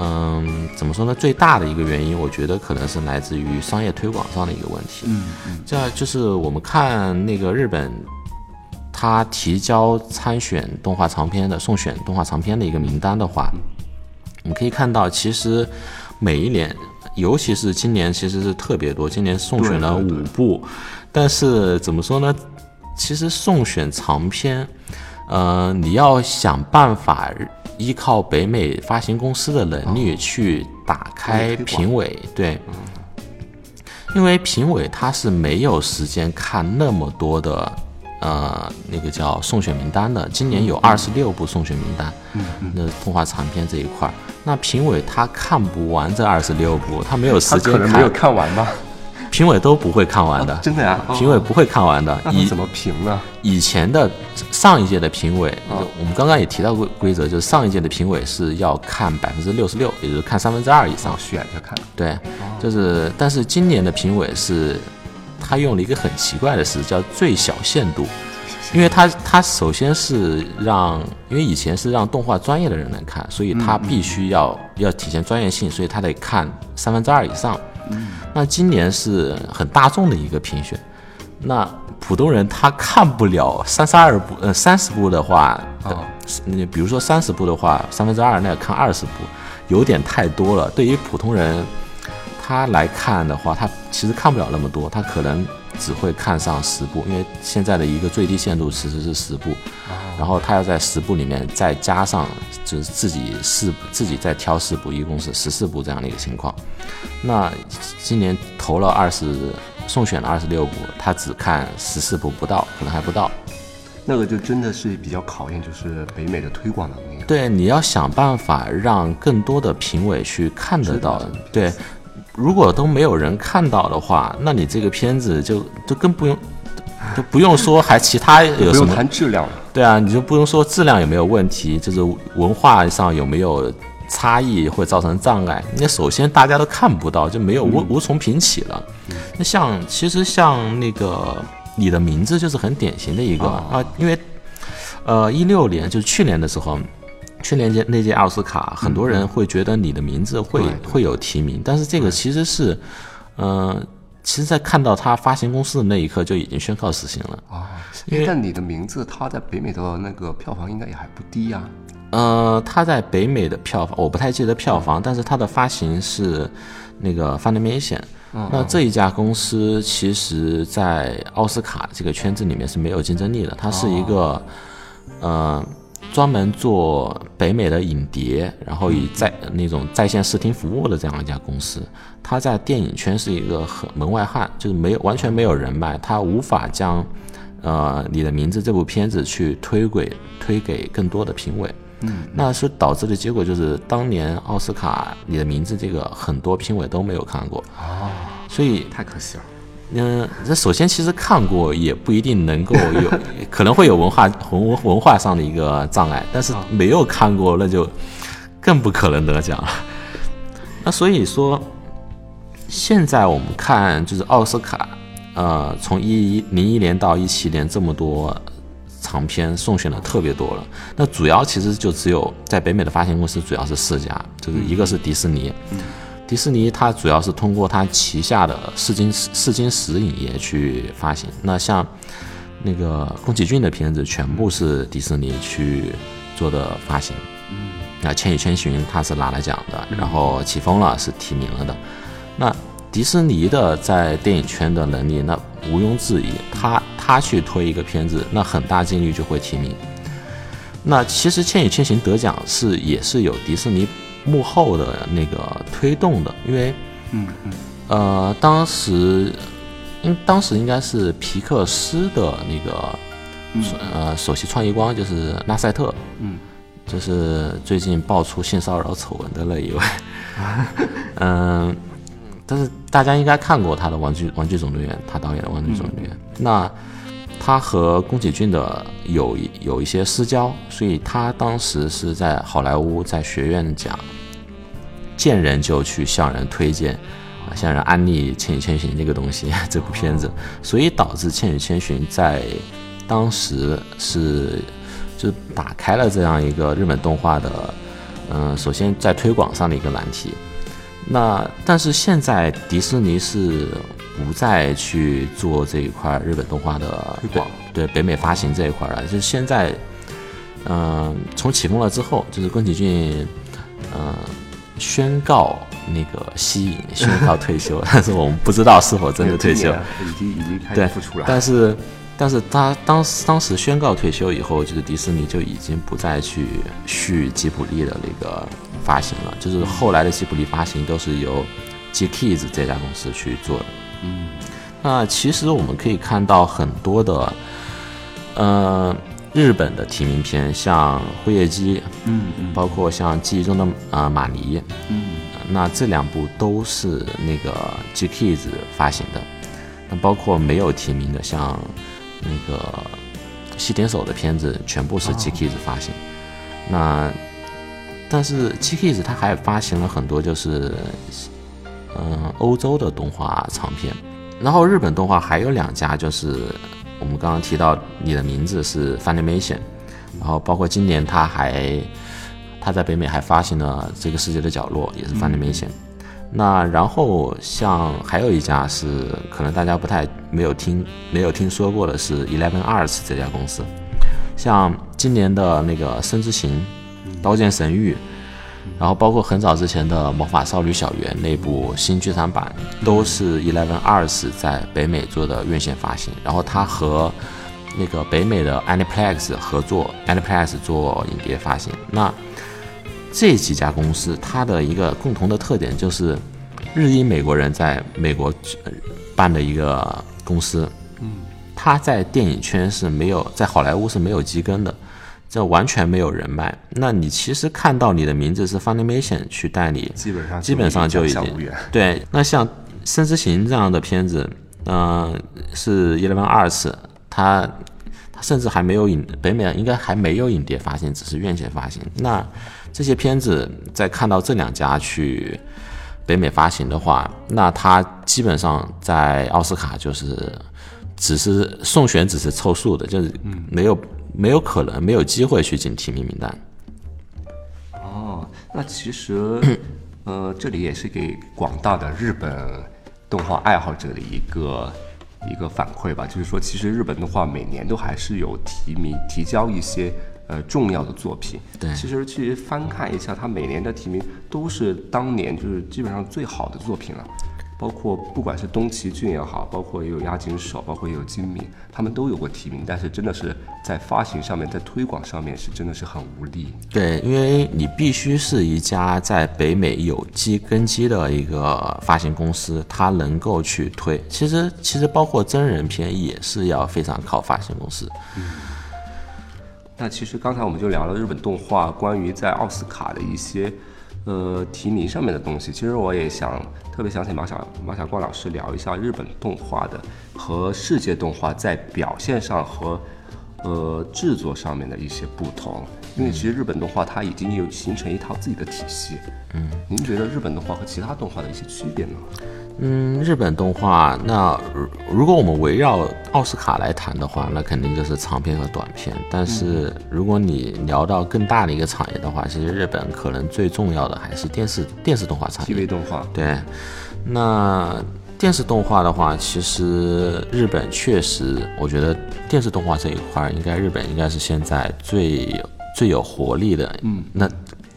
嗯，怎么说呢？最大的一个原因，我觉得可能是来自于商业推广上的一个问题。嗯嗯，这样就是我们看那个日本，他提交参选动画长片的送选动画长片的一个名单的话，我们可以看到，其实每一年，尤其是今年，其实是特别多，今年送选了五部，但是怎么说呢？其实送选长片，呃，你要想办法依靠北美发行公司的能力去打开评委，对，因为评委他是没有时间看那么多的，呃，那个叫送选名单的。今年有二十六部送选名单，那动画长片这一块儿，那评委他看不完这二十六部，他没有时间可能没有看，看完吧？评委都不会看完的。真的呀？哦评委不会看完的，以怎么评呢？以前的上一届的评委，哦我们刚刚也提到过规则，就是上一届的评委是要看百分之六十六，也就是看三分之二以上哦，。选着看。对，就是，但是今年的评委是，他用了一个很奇怪的词，叫最小限度，因为他他首先是让，因为以前是让动画专业的人来看，所以他必须要、要体现专业性，所以他得看三分之二以上。嗯那今年是很大众的一个评选，那普通人他看不了三十二部，呃，三十部的话，哦那比如说三十部的话，三分之二那要看二十部，有点太多了。对于普通人，他来看的话，他其实看不了那么多，他可能只会看上十部，因为现在的一个最低限度其实是十部，然后他要在十部里面再加上就是自己四自己再挑四部，一共是十四部这样的一个情况。那今年投了二十，送选了二十六部，他只看十四部不到，可能还不到。那个就真的是比较考验，就是北美的推广能力。对，你要想办法让更多的评委去看得到。对，如果都没有人看到的话，那你这个片子就就更不用，就不用说还其他有什么？谈质量了。对啊，你就不用说质量有没有问题，就是文化上有没有差异会造成障碍。那首先大家都看不到，就没有无无从评起了。那像其实像那个你的名字就是很典型的一个、啊，因为呃一六年就是去年的时候。去年届那届奥斯卡，很多人会觉得你的名字会、对会有提名，但是这个其实是，呃，其实，在看到他发行公司的那一刻就已经宣告死刑了。啊，哎但你的名字，它在北美的那个票房应该也还不低呀、呃，它在北美的票房我不太记得票房，但是它的发行是那个 Funimation。那这一家公司其实，在奥斯卡这个圈子里面是没有竞争力的，它是一个、呃专门做北美的影碟，然后以在那种在线视听服务的这样一家公司。它在电影圈是一个很门外汉，就是没有完全没有人脉，它无法将呃你的名字这部片子去推轨推给更多的评委。嗯，那是导致的结果就是，当年奥斯卡你的名字这个很多评委都没有看过，哦，所以太可惜了。嗯，这首先其实看过也不一定能够有，可能会有文化文文化上的一个障碍，但是没有看过那就更不可能得奖了。那所以说，现在我们看就是奥斯卡，呃，从一零一年到一七年这么多长片送选的特别多了。那主要其实就只有在北美的发行公司主要是四家，就是一个是迪士尼，迪士尼它主要是通过它旗下的试金试金石影业去发行。那像那个宫崎骏的片子全部是迪士尼去做的发行。那《千与千寻》它是拿了奖的，然后《起风了》是提名了的。那迪士尼的在电影圈的能力，那毋庸置疑，他他去推一个片子，那很大几率就会提名。那其实《千与千寻》得奖是也是有迪士尼幕后的那个推动的，因为，嗯嗯，呃，当时，应当时应该是皮克斯的那个，呃，首席创意官就是拉塞特，嗯，就是最近爆出性骚扰丑闻的那一位，<laughs> 嗯。但是大家应该看过他的《玩具玩具总动员》，他导演的《玩具总动员》。那他和宫崎骏的有有一些私交，所以他当时是在好莱坞在学院讲，见人就去向人推荐，啊，向人安利《千与千寻》这个东西，<laughs> 这部片子，所以导致《千与千寻》在当时是就打开了这样一个日本动画的，嗯，首先在推广上的一个难题。那但是现在迪士尼是不再去做这一块日本动画的推广，对北美发行这一块了。就是现在，嗯，从起风了之后，就是宫崎骏，嗯，宣告那个息影，宣告退休，<laughs> 但是我们不知道是否真的退休，已经已经开始复出了。但是。但是他当当时宣告退休以后，就是迪士尼就已经不再去续吉卜力的那个发行了，就是后来的吉卜力发行都是由 G Kids 这家公司去做的。嗯，那其实我们可以看到很多的，呃，日本的提名片，像《辉夜姬》，嗯嗯，包括像《记忆中的啊玛尼》，嗯，那这两部都是那个 G Kids 发行的。那包括没有提名的，像。那个西点手的片子全部是 G Kids 发行，那但是 G Kids 它还发行了很多就是嗯欧洲的动画长片，然后日本动画还有两家就是我们刚刚提到你的名字是 Funimation，然后包括今年他还他在北美还发行了这个世界的角落也是 Funimation。那然后像还有一家是可能大家不太没有听没有听说过的是 Eleven Arts 这家公司，像今年的那个《生之行》《刀剑神域》，然后包括很早之前的《魔法少女小圆》那部新剧场版，都是 Eleven Arts 在北美做的院线发行，然后它和那个北美的 Aniplex 合作，Aniplex 做影碟发行。那这几家公司，它的一个共同的特点就是，日裔美国人在美国办的一个公司，嗯，他在电影圈是没有，在好莱坞是没有基根的，这完全没有人脉。那你其实看到你的名字是 Funimation 去代理，基本上基本上就已经 <laughs> 对。那像《生之行》这样的片子，嗯，是 Eleven Arts，它它甚至还没有影北美应该还没有影碟发行，只是院线发行。那这些片子在看到这两家去北美发行的话，那他基本上在奥斯卡就是只是送选，只是凑数的，就是没有没有可能没有机会去进提名名单。哦，那其实呃，这里也是给广大的日本动画爱好者的一个一个反馈吧，就是说，其实日本动画每年都还是有提名提交一些。呃，重要的作品，对，其实去翻看一下，他每年的提名都是当年就是基本上最好的作品了，包括不管是东崎骏也好，包括也有押井守，包括也有金敏，他们都有过提名，但是真的是在发行上面，在推广上面是真的是很无力。对，因为你必须是一家在北美有机根基的一个发行公司，它能够去推。其实，其实包括真人片也是要非常靠发行公司。嗯。那其实刚才我们就聊了日本动画关于在奥斯卡的一些，呃提名上面的东西。其实我也想特别想请马小马小光老师聊一下日本动画的和世界动画在表现上和呃制作上面的一些不同。因为其实日本动画它已经有形成一套自己的体系。嗯，您觉得日本动画和其他动画的一些区别呢？嗯，日本动画，那如如果我们围绕奥斯卡来谈的话，那肯定就是长片和短片。但是如果你聊到更大的一个产业的话，其实日本可能最重要的还是电视电视动画产业。TV 动画，对，那电视动画的话，其实日本确实，我觉得电视动画这一块儿，应该日本应该是现在最最有活力的。嗯，那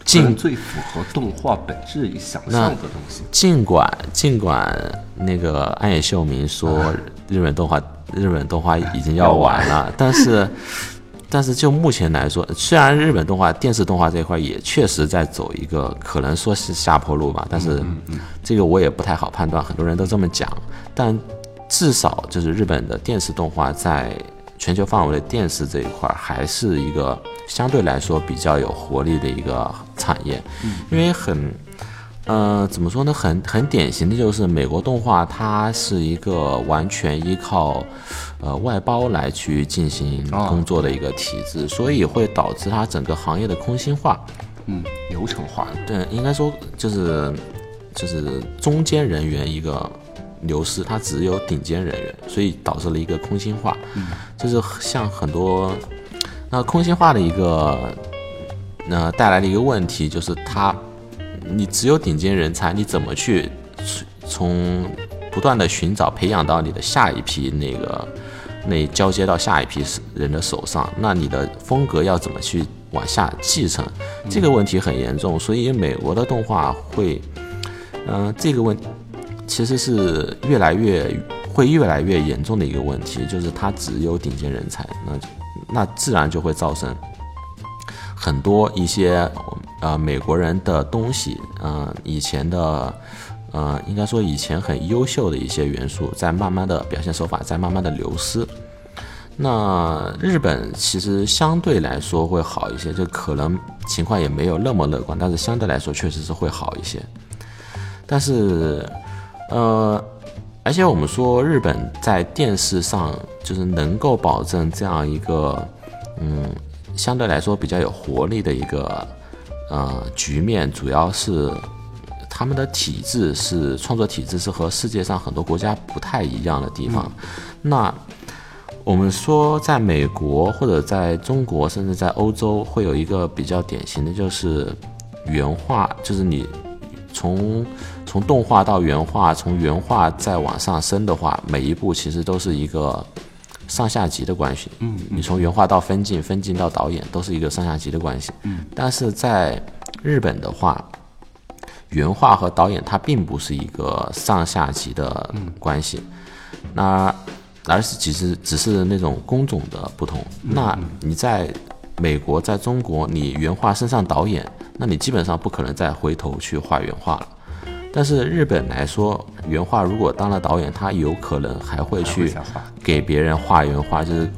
尽尽最符合动画本质与想象的东西。尽管尽管那个安野秀明说日本动画日本动画已经要完了，但是 <laughs> 但是就目前来说，虽然日本动画电视动画这一块也确实在走一个可能说是下坡路吧，但是这个我也不太好判断，很多人都这么讲，但至少就是日本的电视动画在全球范围的电视这一块儿还是一个相对来说比较有活力的一个产业，因为很。呃，怎么说呢？很很典型的就是美国动画，它是一个完全依靠呃外包来去进行工作的一个体制，所以会导致它整个行业的空心化。嗯，流程化。对，应该说就是就是中间人员一个流失，它只有顶尖人员，所以导致了一个空心化。嗯，就是像很多那空心化的一个那、带来的一个问题，就是它你只有顶尖人才，你怎么去从不断的寻找培养到你的下一批那个那交接到下一批人的手上，那你的风格要怎么去往下继承？这个问题很严重，所以美国的动画会，嗯、这个问其实是越来越会越来越严重的一个问题，就是它只有顶尖人才，那就那自然就会造成很多一些呃美国人的东西，呃以前的呃应该说以前很优秀的一些元素，在慢慢的表现手法在慢慢的流失。那日本其实相对来说会好一些，就可能情况也没有那么乐观，但是相对来说确实是会好一些。但是，呃，而且我们说日本在电视上就是能够保证这样一个，嗯，相对来说比较有活力的一个呃局面，主要是他们的体制是创作体制是和世界上很多国家不太一样的地方。那我们说，在美国或者在中国，甚至在欧洲，会有一个比较典型的就是原画，就是你从从动画到原画，从原画再往上升的话，每一步其实都是一个上下级的关系。嗯，你从原画到分镜，分镜到导演，都是一个上下级的关系。嗯，但是在日本的话，原画和导演它并不是一个上下级的关系。那而是只是只是那种工种的不同。那你在美国，在中国，你原画升上导演，那你基本上不可能再回头去画原画了。但是日本来说，原画如果当了导演，他有可能还会去给别人画原画，就是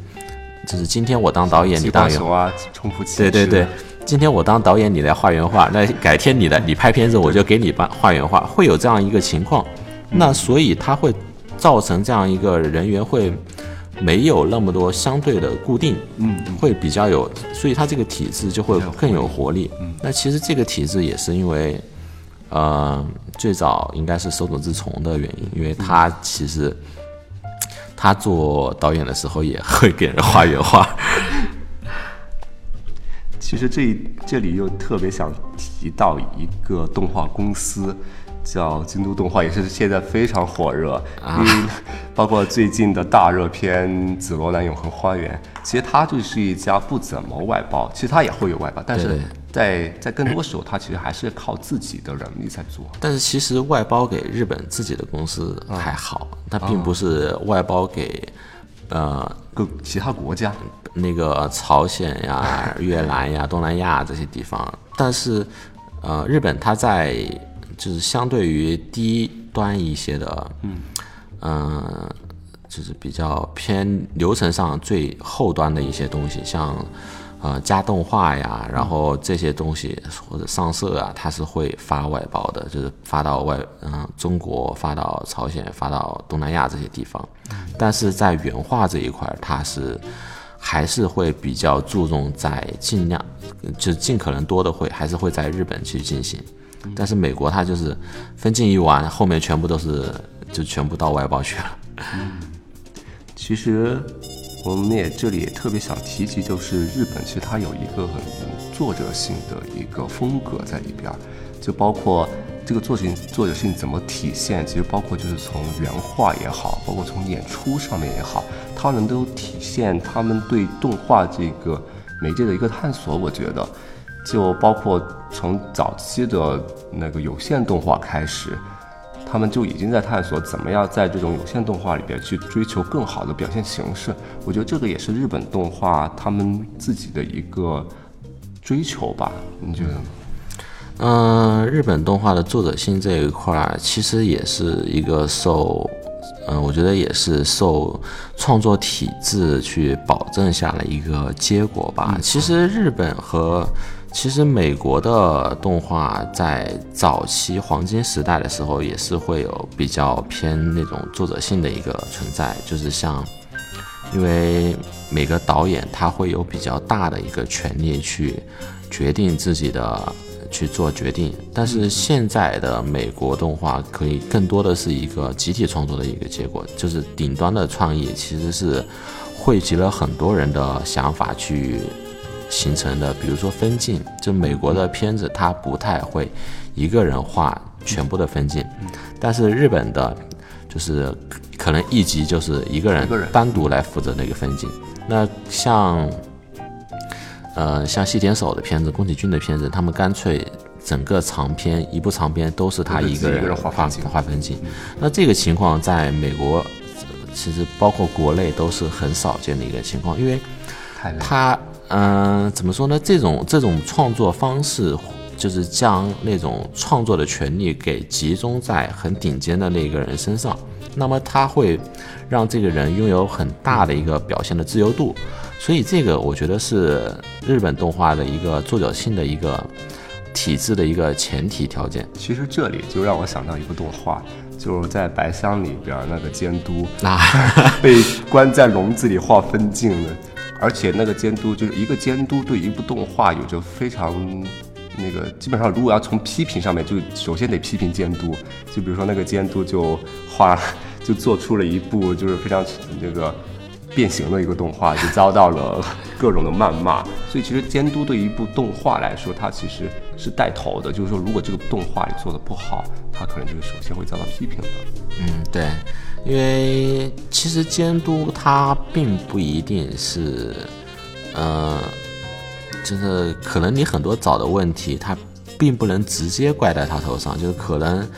就是今天我当导演，你激当原光球啊，冲扑器，对对对，，今天我当导演，你来画原画，那改天你来你拍片子，我就给你帮画原画，会有这样一个情况。那所以它会造成这样一个人员会没有那么多相对的固定，嗯，会比较有，所以它这个体制就会更有活力。嗯，那其实这个体制也是因为，呃，最早应该是手冢治虫的原因，因为他其实他做导演的时候也会给人画原画。<laughs> 其实这这里又特别想提到一个动画公司，叫京都动画，也是现在非常火热，因为包括最近的大热片《紫罗兰永恒花园》，其实它就是一家不怎么外包，其实它也会有外包，但是在在更多时候，它其实还是靠自己的人力在做。但是其实外包给日本自己的公司还好，它并不是外包给呃各其他国家，那个朝鲜呀、<laughs> 越南呀、东南亚这些地方。但是呃，日本它在就是相对于低端一些的，嗯呃就是比较偏流程上最后端的一些东西，像。呃，加动画呀，然后这些东西或者上色啊，它是会发外包的，就是发到外，嗯、中国发到朝鲜，发到东南亚这些地方。但是在原画这一块，它是还是会比较注重在尽量，就尽可能多的会还是会在日本去进行。但是美国它就是分镜一完，后面全部都是就全部到外包去了。其实我们也这里也特别想提及，就是日本其实它有一个很作者性的一个风格在里边，就包括这个作品作者性怎么体现，其实包括就是从原画也好，包括从演出上面也好，它能都体现他们对动画这个媒介的一个探索。我觉得，就包括从早期的那个有线动画开始。他们就已经在探索怎么样在这种有线动画里边去追求更好的表现形式。我觉得这个也是日本动画他们自己的一个追求吧？你觉得呢？嗯，日本动画的作者性这一块儿，其实也是一个受，嗯，我觉得也是受创作体制去保证下的一个结果吧。其实日本和其实美国的动画在早期黄金时代的时候，也是会有比较偏那种作者性的一个存在，就是像，因为每个导演他会有比较大的一个权利去决定自己的去做决定，但是现在的美国动画可以更多的是一个集体创作的一个结果，就是顶端的创意其实是汇集了很多人的想法去。形成的，比如说分镜，就美国的片子，它不太会一个人画全部的分镜，但是日本的，就是可能一集就是一个人单独来负责那个分镜。那像，呃，像细田守的片子、宫崎骏的片子，他们干脆整个长片一部长片都是他一个人画画分镜。那这个情况在美国，其实包括国内都是很少见的一个情况，因为他。嗯，怎么说呢？这种这种创作方式，就是将那种创作的权利给集中在很顶尖的那个人身上，那么他会让这个人拥有很大的一个表现的自由度，所以这个我觉得是日本动画的一个作者性的一个体制的一个前提条件。其实这里就让我想到一部动画，就是在白箱里边那个监督啊，<laughs> 被关在笼子里画分镜的。而且那个监督就是一个监督，对一部动画有着非常那个，基本上如果要从批评上面，就首先得批评监督。就比如说那个监督就画，就做出了一部就是非常那个变形的一个动画，就遭到了各种的谩骂。所以其实监督对一部动画来说，它其实是带头的。就是说，如果这个动画做的不好，他可能就是首先会遭到批评的。嗯，对。因为其实监督他并不一定是，呃，就是可能你很多找的问题，他并不能直接怪在他头上，就是可能，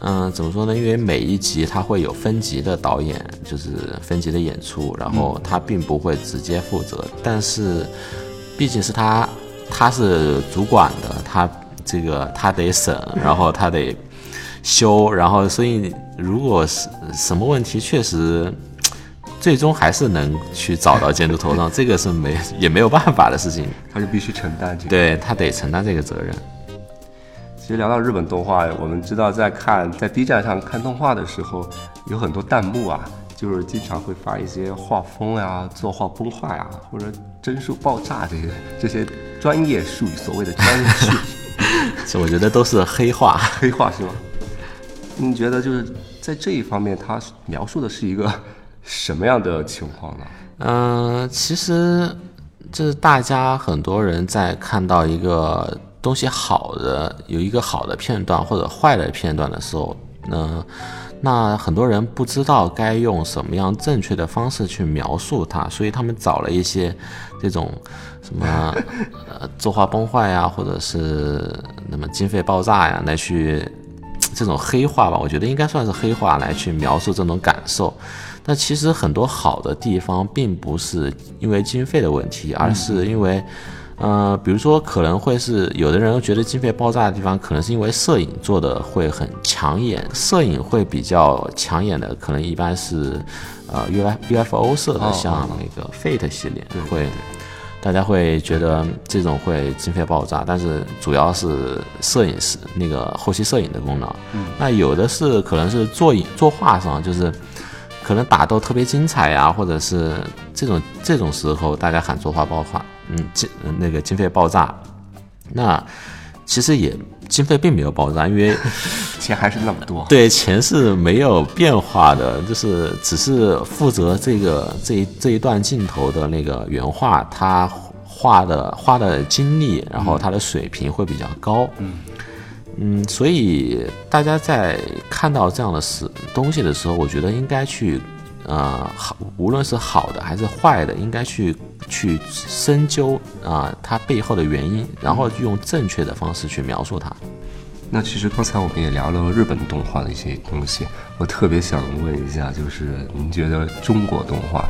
嗯，怎么说呢？因为每一集他会有分级的导演，就是分级的演出，然后他并不会直接负责，但是毕竟是他，他是主管的，他这个他得审，然后他得。修，然后所以如果是什么问题，确实最终还是能去找到监督头上，这个是没也没有办法的事情，他就必须承担这个，对他得承担这个责任。其实聊到日本动画，我们知道在看在 B 站上看动画的时候，有很多弹幕啊，就是经常会发一些画风呀、作画崩坏啊，或者帧数爆炸这些 <laughs> 这些专业术语，所谓的专业术语，这 <laughs> 我觉得都是黑话，<laughs> 黑话是吗？你觉得就是在这一方面，他描述的是一个 <laughs> 什么样的情况呢？嗯，其实就是大家很多人在看到一个东西好的有一个好的片段或者坏的片段的时候，那那很多人不知道该用什么样正确的方式去描述它，所以他们找了一些这种什么呃作画崩坏呀，或者是那么经费爆炸呀来去。这种黑话吧，我觉得应该算是黑话来去描述这种感受。但其实很多好的地方，并不是因为经费的问题，而是因为，呃，比如说可能会是有的人觉得经费爆炸的地方，可能是因为摄影做的会很抢眼，摄影会比较抢眼的，可能一般是呃 U F U F O 色的，像那个 Fate 系列会。大家会觉得这种会经费爆炸，但是主要是摄影师那个后期摄影的功能。嗯，那有的是可能是作影作画上，就是可能打斗特别精彩呀，或者是这种这种时候大家喊作画爆画，嗯，经那个经费爆炸。那其实也经费并没有爆炸，因为 <laughs> 钱还是那么多。对钱是没有变化的，就是只是负责这个这一这一段镜头的那个原画，他画的画的精力，然后他的水平会比较高。嗯嗯，所以大家在看到这样的事东西的时候，我觉得应该去。呃，好，无论是好的还是坏的，应该去去深究啊，它背后的原因，然后用正确的方式去描述它。那其实刚才我们也聊了日本动画的一些东西，我特别想问一下，就是您觉得中国动画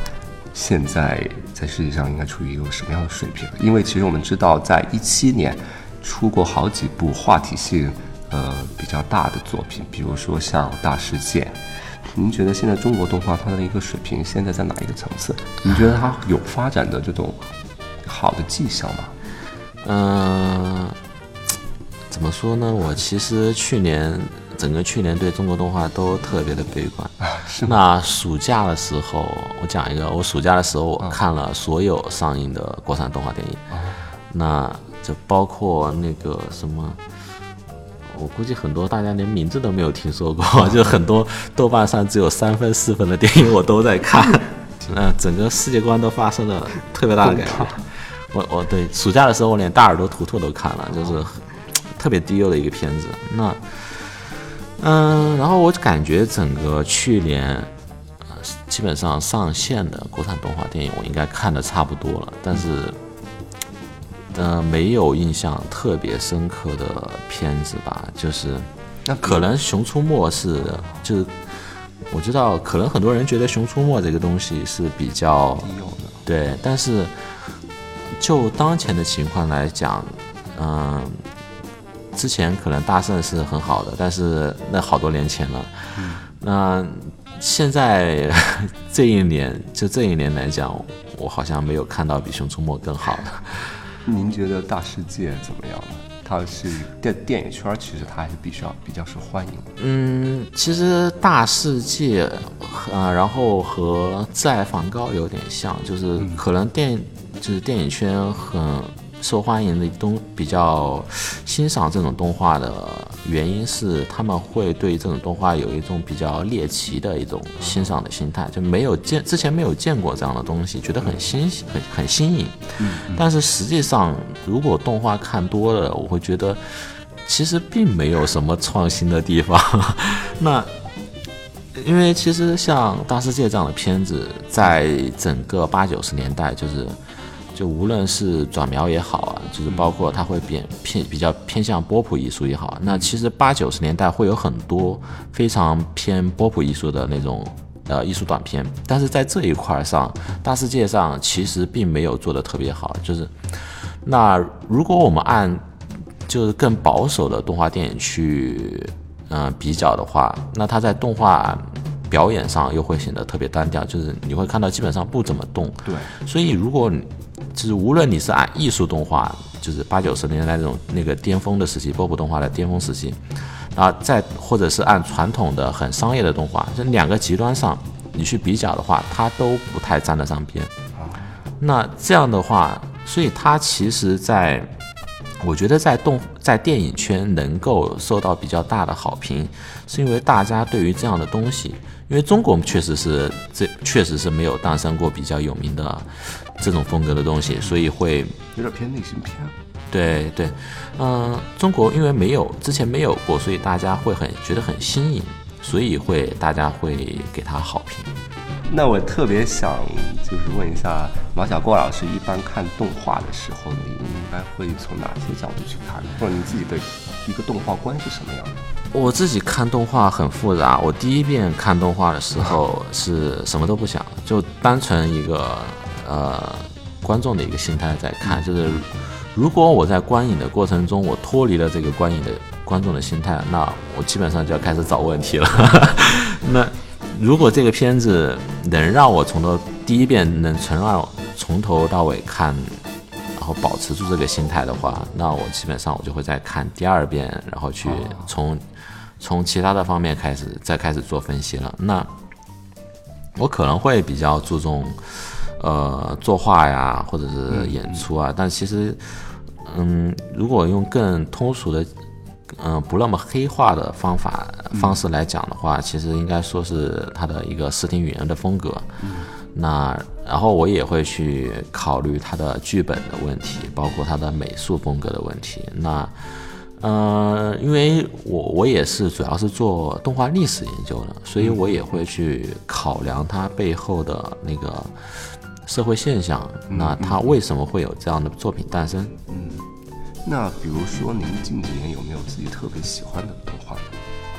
现在在世界上应该处于一个什么样的水平？因为其实我们知道，在一七年出过好几部话题性呃比较大的作品，比如说像《大世界》。您觉得现在中国动画它的一个水平现在在哪一个层次？你觉得它有发展的这种好的迹象吗？嗯，怎么说呢？我其实去年整个去年对中国动画都特别的悲观。是那暑假的时候，我讲一个，我暑假的时候我看了所有上映的国产动画电影，那就包括那个什么。我估计很多大家连名字都没有听说过，<laughs> 就很多豆瓣上只有三分四分的电影我都在看，<laughs> 嗯，整个世界观都发生了特别大的改变。我我对暑假的时候我连大耳朵图图都看了，就是特别低幼的一个片子。那嗯，然后我感觉整个去年基本上上线的国产动画电影我应该看的差不多了，但是。呃，没有印象特别深刻的片子吧，就是那可能《熊出没》是，就是我知道，可能很多人觉得《熊出没》这个东西是比较对，但是就当前的情况来讲，嗯，之前可能大圣是很好的，但是那好多年前了，那现在 <laughs> 这一年，就这一年来讲，我好像没有看到比《熊出没》更好的。您觉得《大世界》怎么样呢？它是电电影圈，其实它还是比较比较受欢迎的。嗯，其实《大世界》啊，然后和《挚爱梵高》有点像，就是可能电就是电影圈很。受欢迎的东比较欣赏这种动画的原因是，他们会对这种动画有一种比较猎奇的一种欣赏的心态，就没有见之前没有见过这样的东西，觉得很新很很新颖。嗯，但是实际上，如果动画看多了，我会觉得其实并没有什么创新的地方。<laughs> 那因为其实像《大世界》这样的片子，在整个八九十年代就是。就无论是转描也好啊，就是包括它会变偏比较偏向波普艺术也好，那其实八九十年代会有很多非常偏波普艺术的那种呃艺术短片，但是在这一块上，大世界上其实并没有做的特别好。就是那如果我们按就是更保守的动画电影去嗯比较的话，那它在动画表演上又会显得特别单调，就是你会看到基本上不怎么动。对，所以如果就是无论你是按艺术动画，就是八九十年代那种那个巅峰的时期，波普动画的巅峰时期，啊，再或者是按传统的很商业的动画，这两个极端上你去比较的话，它都不太沾得上边。那这样的话，所以它其实，在我觉得在动在电影圈能够受到比较大的好评，是因为大家对于这样的东西，因为中国确实是这确实是没有诞生过比较有名的。这种风格的东西，所以会有点偏类型片。对对，嗯，中国因为没有之前没有过，所以大家会很觉得很新颖，所以会大家会给他好评。那我特别想就是问一下马小过老师，一般看动画的时候，你应该会从哪些角度去看？或者你自己的一个动画观是什么样的？我自己看动画很复杂。我第一遍看动画的时候是什么都不想，就单纯一个。呃，观众的一个心态在看，就是如果我在观影的过程中，我脱离了这个观影的观众的心态，那我基本上就要开始找问题了。<laughs> 那如果这个片子能让我从头第一遍能从让从头到尾看，然后保持住这个心态的话，那我基本上我就会再看第二遍，然后去从从其他的方面开始再开始做分析了。那我可能会比较注重。呃，作画呀，或者是演出啊，但其实，嗯，如果用更通俗的，嗯不那么黑化的方法方式来讲的话，其实应该说是他的一个视听语言的风格。那然后我也会去考虑他的剧本的问题，包括他的美术风格的问题。那呃，因为我我也是主要是做动画历史研究的，所以我也会去考量它背后的那个社会现象。那它为什么会有这样的作品诞生？嗯那比如说，您近几年有没有自己特别喜欢的动画呢？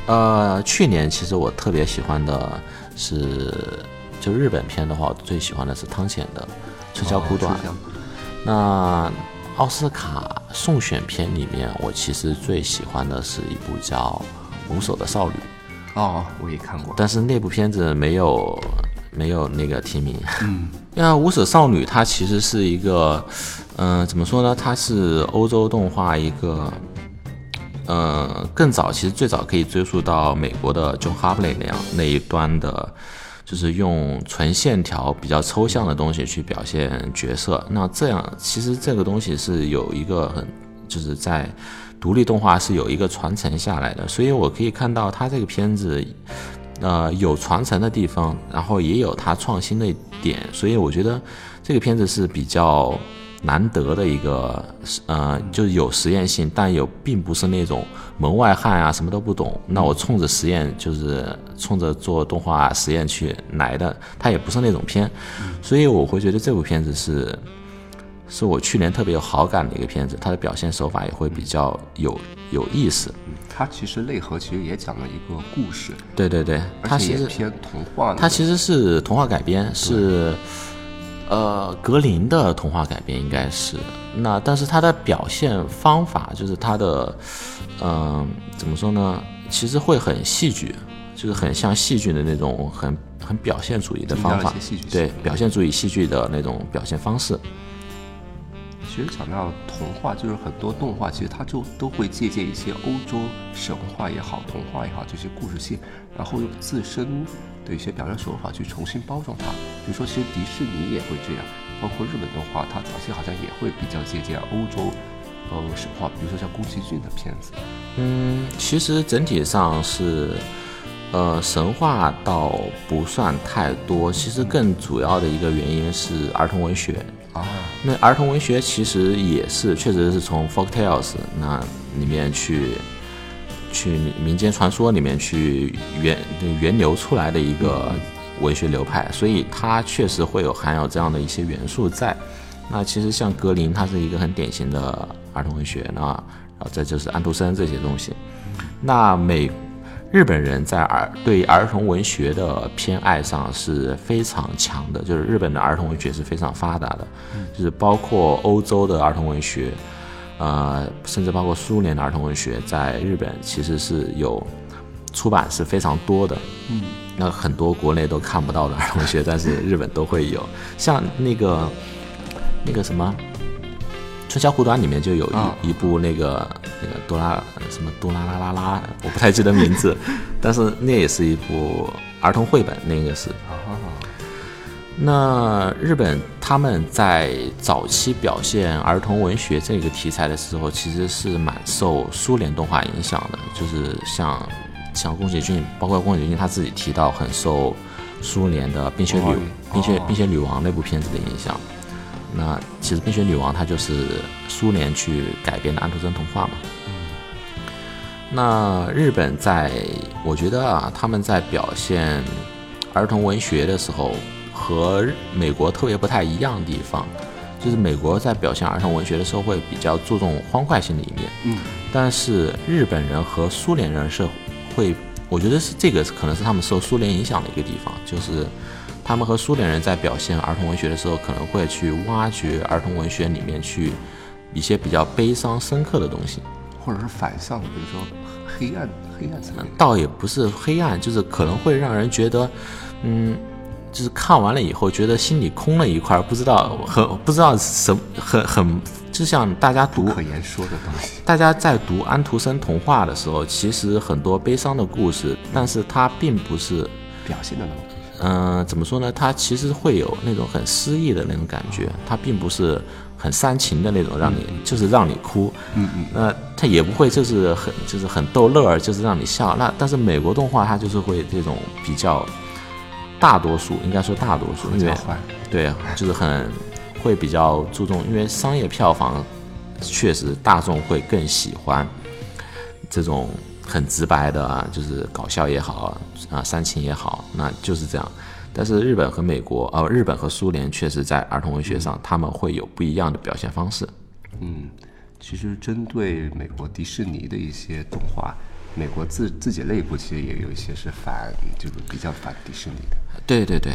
呃，去年其实我特别喜欢的是，就日本片的话，我最喜欢的是汤浅的《春宵苦短》。春宵苦短那奥斯卡送选片里面，我其实最喜欢的是一部叫《无手的少女》，哦，我也看过。但是那部片子没有没有那个提名。嗯，那《无手少女》它其实是一个，嗯、怎么说呢？它是欧洲动画一个。呃，更早其实最早可以追溯到美国的 John Hartley 那样那一端的，就是用纯线条比较抽象的东西去表现角色。那这样其实这个东西是有一个很就是在独立动画是有一个传承下来的，所以我可以看到他这个片子，呃，有传承的地方，然后也有它创新的点，所以我觉得这个片子是比较。难得的一个，呃，就是有实验性，但有并不是那种门外汉啊，什么都不懂。那我冲着实验，就是冲着做动画实验去来的，它也不是那种片，所以我会觉得这部片子是，是我去年特别有好感的一个片子，它的表现手法也会比较有有意思。嗯它其实内核其实也讲了一个故事，对对对，它而且其实偏童话。它其实是童话改编，是呃格林的童话改编，应该是。那但是它的表现方法，就是它的，嗯、怎么说呢？其实会很戏剧，就是很像戏剧的那种很很表现主义的方法对表现主义戏剧的那种表现方式。其实讲到童话，就是很多动画，其实它就都会借鉴一些欧洲神话也好、童话也好这些故事性，然后用自身的一些表现手法去重新包装它。比如说，其实迪士尼也会这样，包括日本动画，它早期好像也会比较借鉴欧洲呃神话，比如说像宫崎骏的片子。嗯，其实整体上是，呃，神话倒不算太多。其实更主要的一个原因是儿童文学。啊，那儿童文学其实也是，确实是从 folk tales 那里面去，去民间传说里面去源源流出来的一个文学流派，所以它确实会有含有这样的一些元素在。那其实像格林，它是一个很典型的儿童文学，那然后再就是安徒生这些东西。那美日本人在儿对儿童文学的偏爱上是非常强的，就是日本的儿童文学是非常发达的，就是包括欧洲的儿童文学，呃，甚至包括苏联的儿童文学，在日本其实是有出版是非常多的。嗯，那很多国内都看不到的儿童文学，但是日本都会有，像那个那个什么。《春宵苦短》里面就有一、啊一部那个那个哆啦什么哆啦啦啦啦，我不太记得名字，<laughs> 但是那也是一部儿童绘本，那个是。啊，那日本他们在早期表现儿童文学这个题材的时候，其实是蛮受苏联动画影响的，就是像像宫崎骏，包括宫崎骏他自己提到很受苏联的《冰雪女哦冰雪哦冰雪女王》那部片子的影响。那其实《冰雪女王》它就是苏联去改编的安徒生童话嘛。那日本在，我觉得啊，他们在表现儿童文学的时候，和美国特别不太一样的地方，就是美国在表现儿童文学的时候会比较注重欢快性的一面，嗯，但是日本人和苏联人是会，我觉得是这个可能是他们受苏联影响的一个地方，就是他们和苏联人在表现儿童文学的时候，可能会去挖掘儿童文学里面去一些比较悲伤深刻的东西。或者是反向的，比如说黑暗黑暗层面。倒也不是黑暗，就是可能会让人觉得，嗯，就是看完了以后觉得心里空了一块儿，不知道很不知道什很很，就像大家读可言说的东西。大家在读安徒生童话的时候，其实很多悲伤的故事，但是它并不是表现的那么嗯、怎么说呢？它其实会有那种很诗意的那种感觉，它并不是很煽情的那种，让你就是让你哭。嗯嗯。那它也不会就是很就是很逗乐儿，就是让你笑。那但是美国动画它就是会这种比较大多数，应该说大多数，因为对，就是很会比较注重，因为商业票房确实大众会更喜欢这种很直白的啊，就是搞笑也好啊，煽情也好，那就是这样。但是日本和美国，呃，日本和苏联确实在儿童文学上，他们会有不一样的表现方式。嗯，其实针对美国迪士尼的一些动画，美国自自己内部其实也有一些是反，就是比较反迪士尼的。对对对，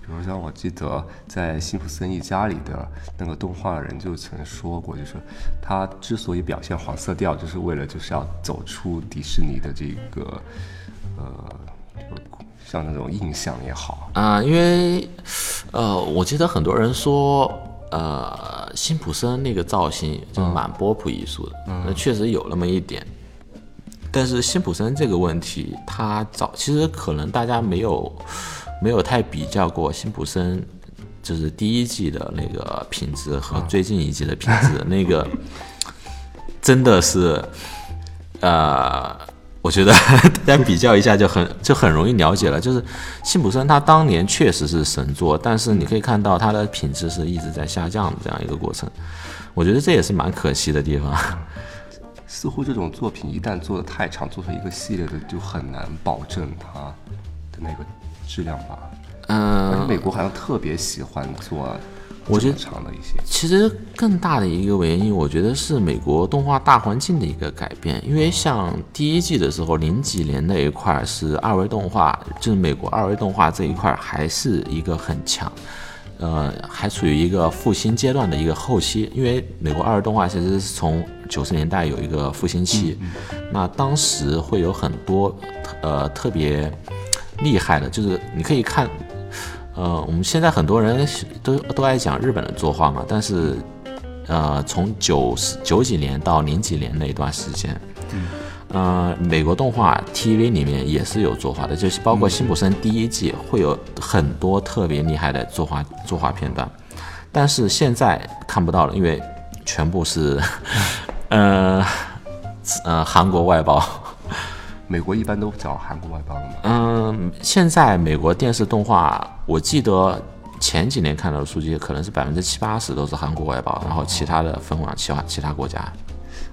比如像我记得在《辛普森一家》里的那个动画人就曾说过，就是他之所以表现黄色调，就是为了就是要走出迪士尼的这个呃，像那种印象也好，啊、因为呃，我记得很多人说，呃，辛普森那个造型就蛮波普艺术的，那确实有那么一点。但是辛普森这个问题，他早其实可能大家没有没有太比较过辛普森，就是第一季的那个品质和最近一季的品质，那个真的是，呃，我觉得大家比较一下就很就很容易了解了。就是辛普森他当年确实是神作，但是你可以看到他的品质是一直在下降的这样一个过程。我觉得这也是蛮可惜的地方。似乎这种作品一旦做的太长，做成一个系列的，就很难保证它的那个质量吧。嗯、而且美国好像特别喜欢做我觉得长的一些，其实更大的一个原因，我觉得是美国动画大环境的一个改变。因为像第一季的时候，零几年那一块儿是二维动画，就是美国二维动画这一块儿还是一个很强，呃，还处于一个复兴阶段的一个后期。因为美国二维动画其实是从九十年代有一个复兴期，那当时会有很多呃特别厉害的，就是你可以看。呃，我们现在很多人都都爱讲日本的作画嘛，但是，呃，从九十九几年到零几年那一段时间，呃，美国动画 TV 里面也是有作画的，就是包括辛普森第一季会有很多特别厉害的作画作画片段，但是现在看不到了，因为全部是，<laughs> 呃，呃，韩国外包。美国一般都找韩国外包的嘛。嗯，现在美国电视动画，我记得前几年看到的数据，可能是百分之七八十都是韩国外包，然后其他的分往其他其他国家。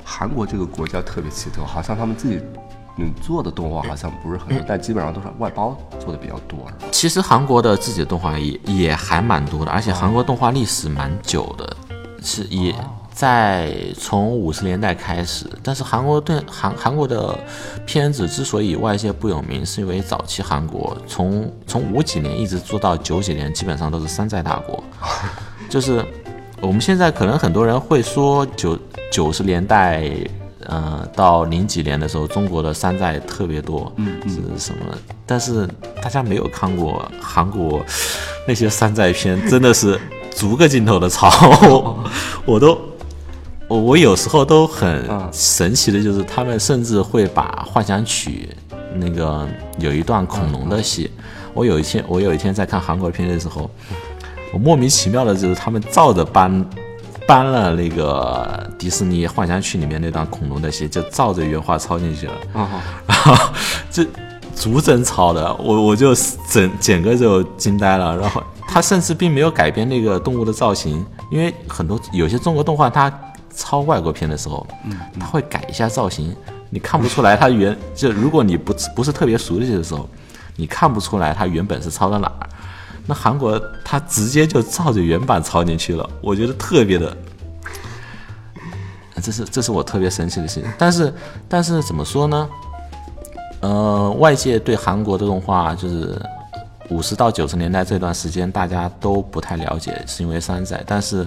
韩国这个国家特别奇特，好像他们自己嗯做的动画好像不是很多，但基本上都是外包做的比较多？其实韩国的自己的动画也也还蛮多的，而且韩国动画历史蛮久的，是也在从五十年代开始。但是韩国对韩韩国的片子之所以外界不有名，是因为早期韩国从从五几年一直做到九几年，基本上都是山寨大国，就是我们现在可能很多人会说九九十年代。呃，到零几年的时候，中国的山寨特别多，嗯，是什么？但是大家没有看过韩国那些山寨片，真的是逐个镜头的抄，<laughs> 我我都我我有时候都很神奇的，就是他们甚至会把《幻想曲》那个有一段恐龙的戏，我有一天我有一天在看韩国片的时候，我莫名其妙的就是他们照着搬。搬了那个迪士尼《幻想曲》里面那段恐龙的戏，就照着原画抄进去了，然后这逐帧抄的，我我就整整个就惊呆了。然后他甚至并没有改变那个动物的造型，因为很多有些中国动画它抄外国片的时候，他会改一下造型，你看不出来它原就如果你不不是特别熟悉的时候，你看不出来它原本是抄的哪儿。那韩国他直接就照着原版抄进去了，我觉得特别的，这是这是我特别神奇的事情。但是但是怎么说呢？呃，外界对韩国的动画就是五十到九十年代这段时间大家都不太了解，是因为山寨。但是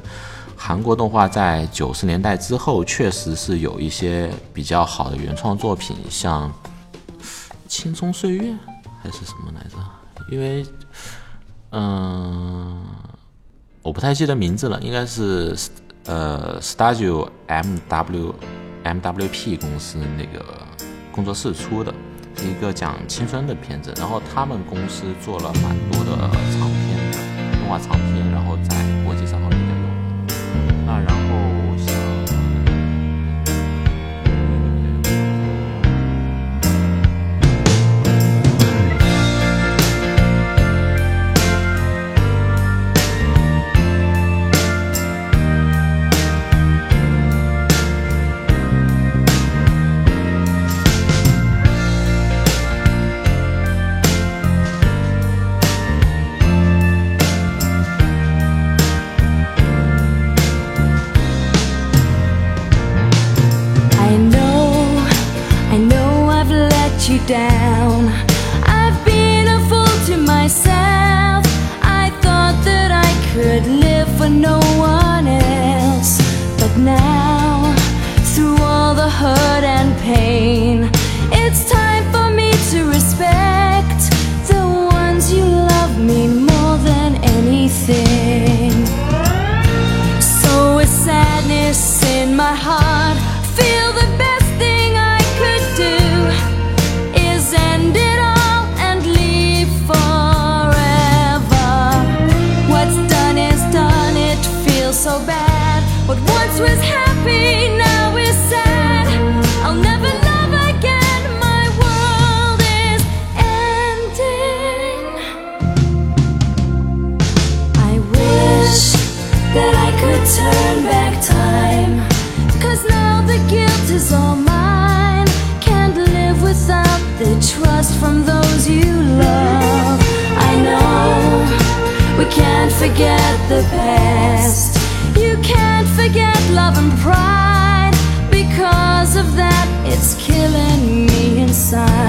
韩国动画在九十年代之后，确实是有一些比较好的原创作品，像《青葱岁月》还是什么来着？因为嗯，我不太记得名字了，应该是呃 Studio M W M W P 公司那个工作室出的，是一个讲青春的片子。然后他们公司做了蛮多的长片，动画长片，然后在。love. I know we can't forget the past. You can't forget love and pride. Because of that, it's killing me inside.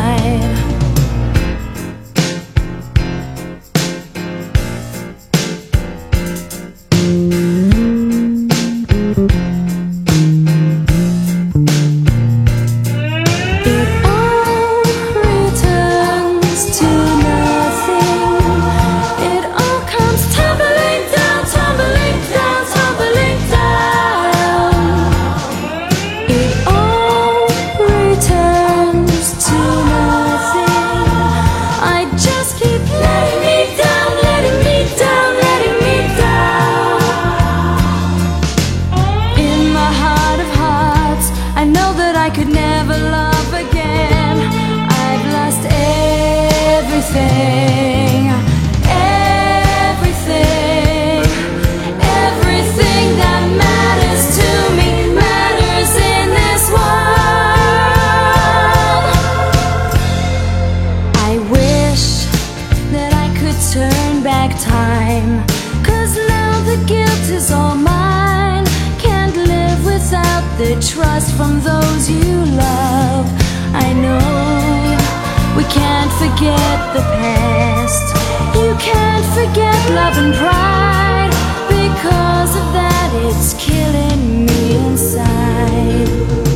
solid trust from those you love. I know we can't forget the past. You can't forget love and pride. Because of that, it's killing me inside.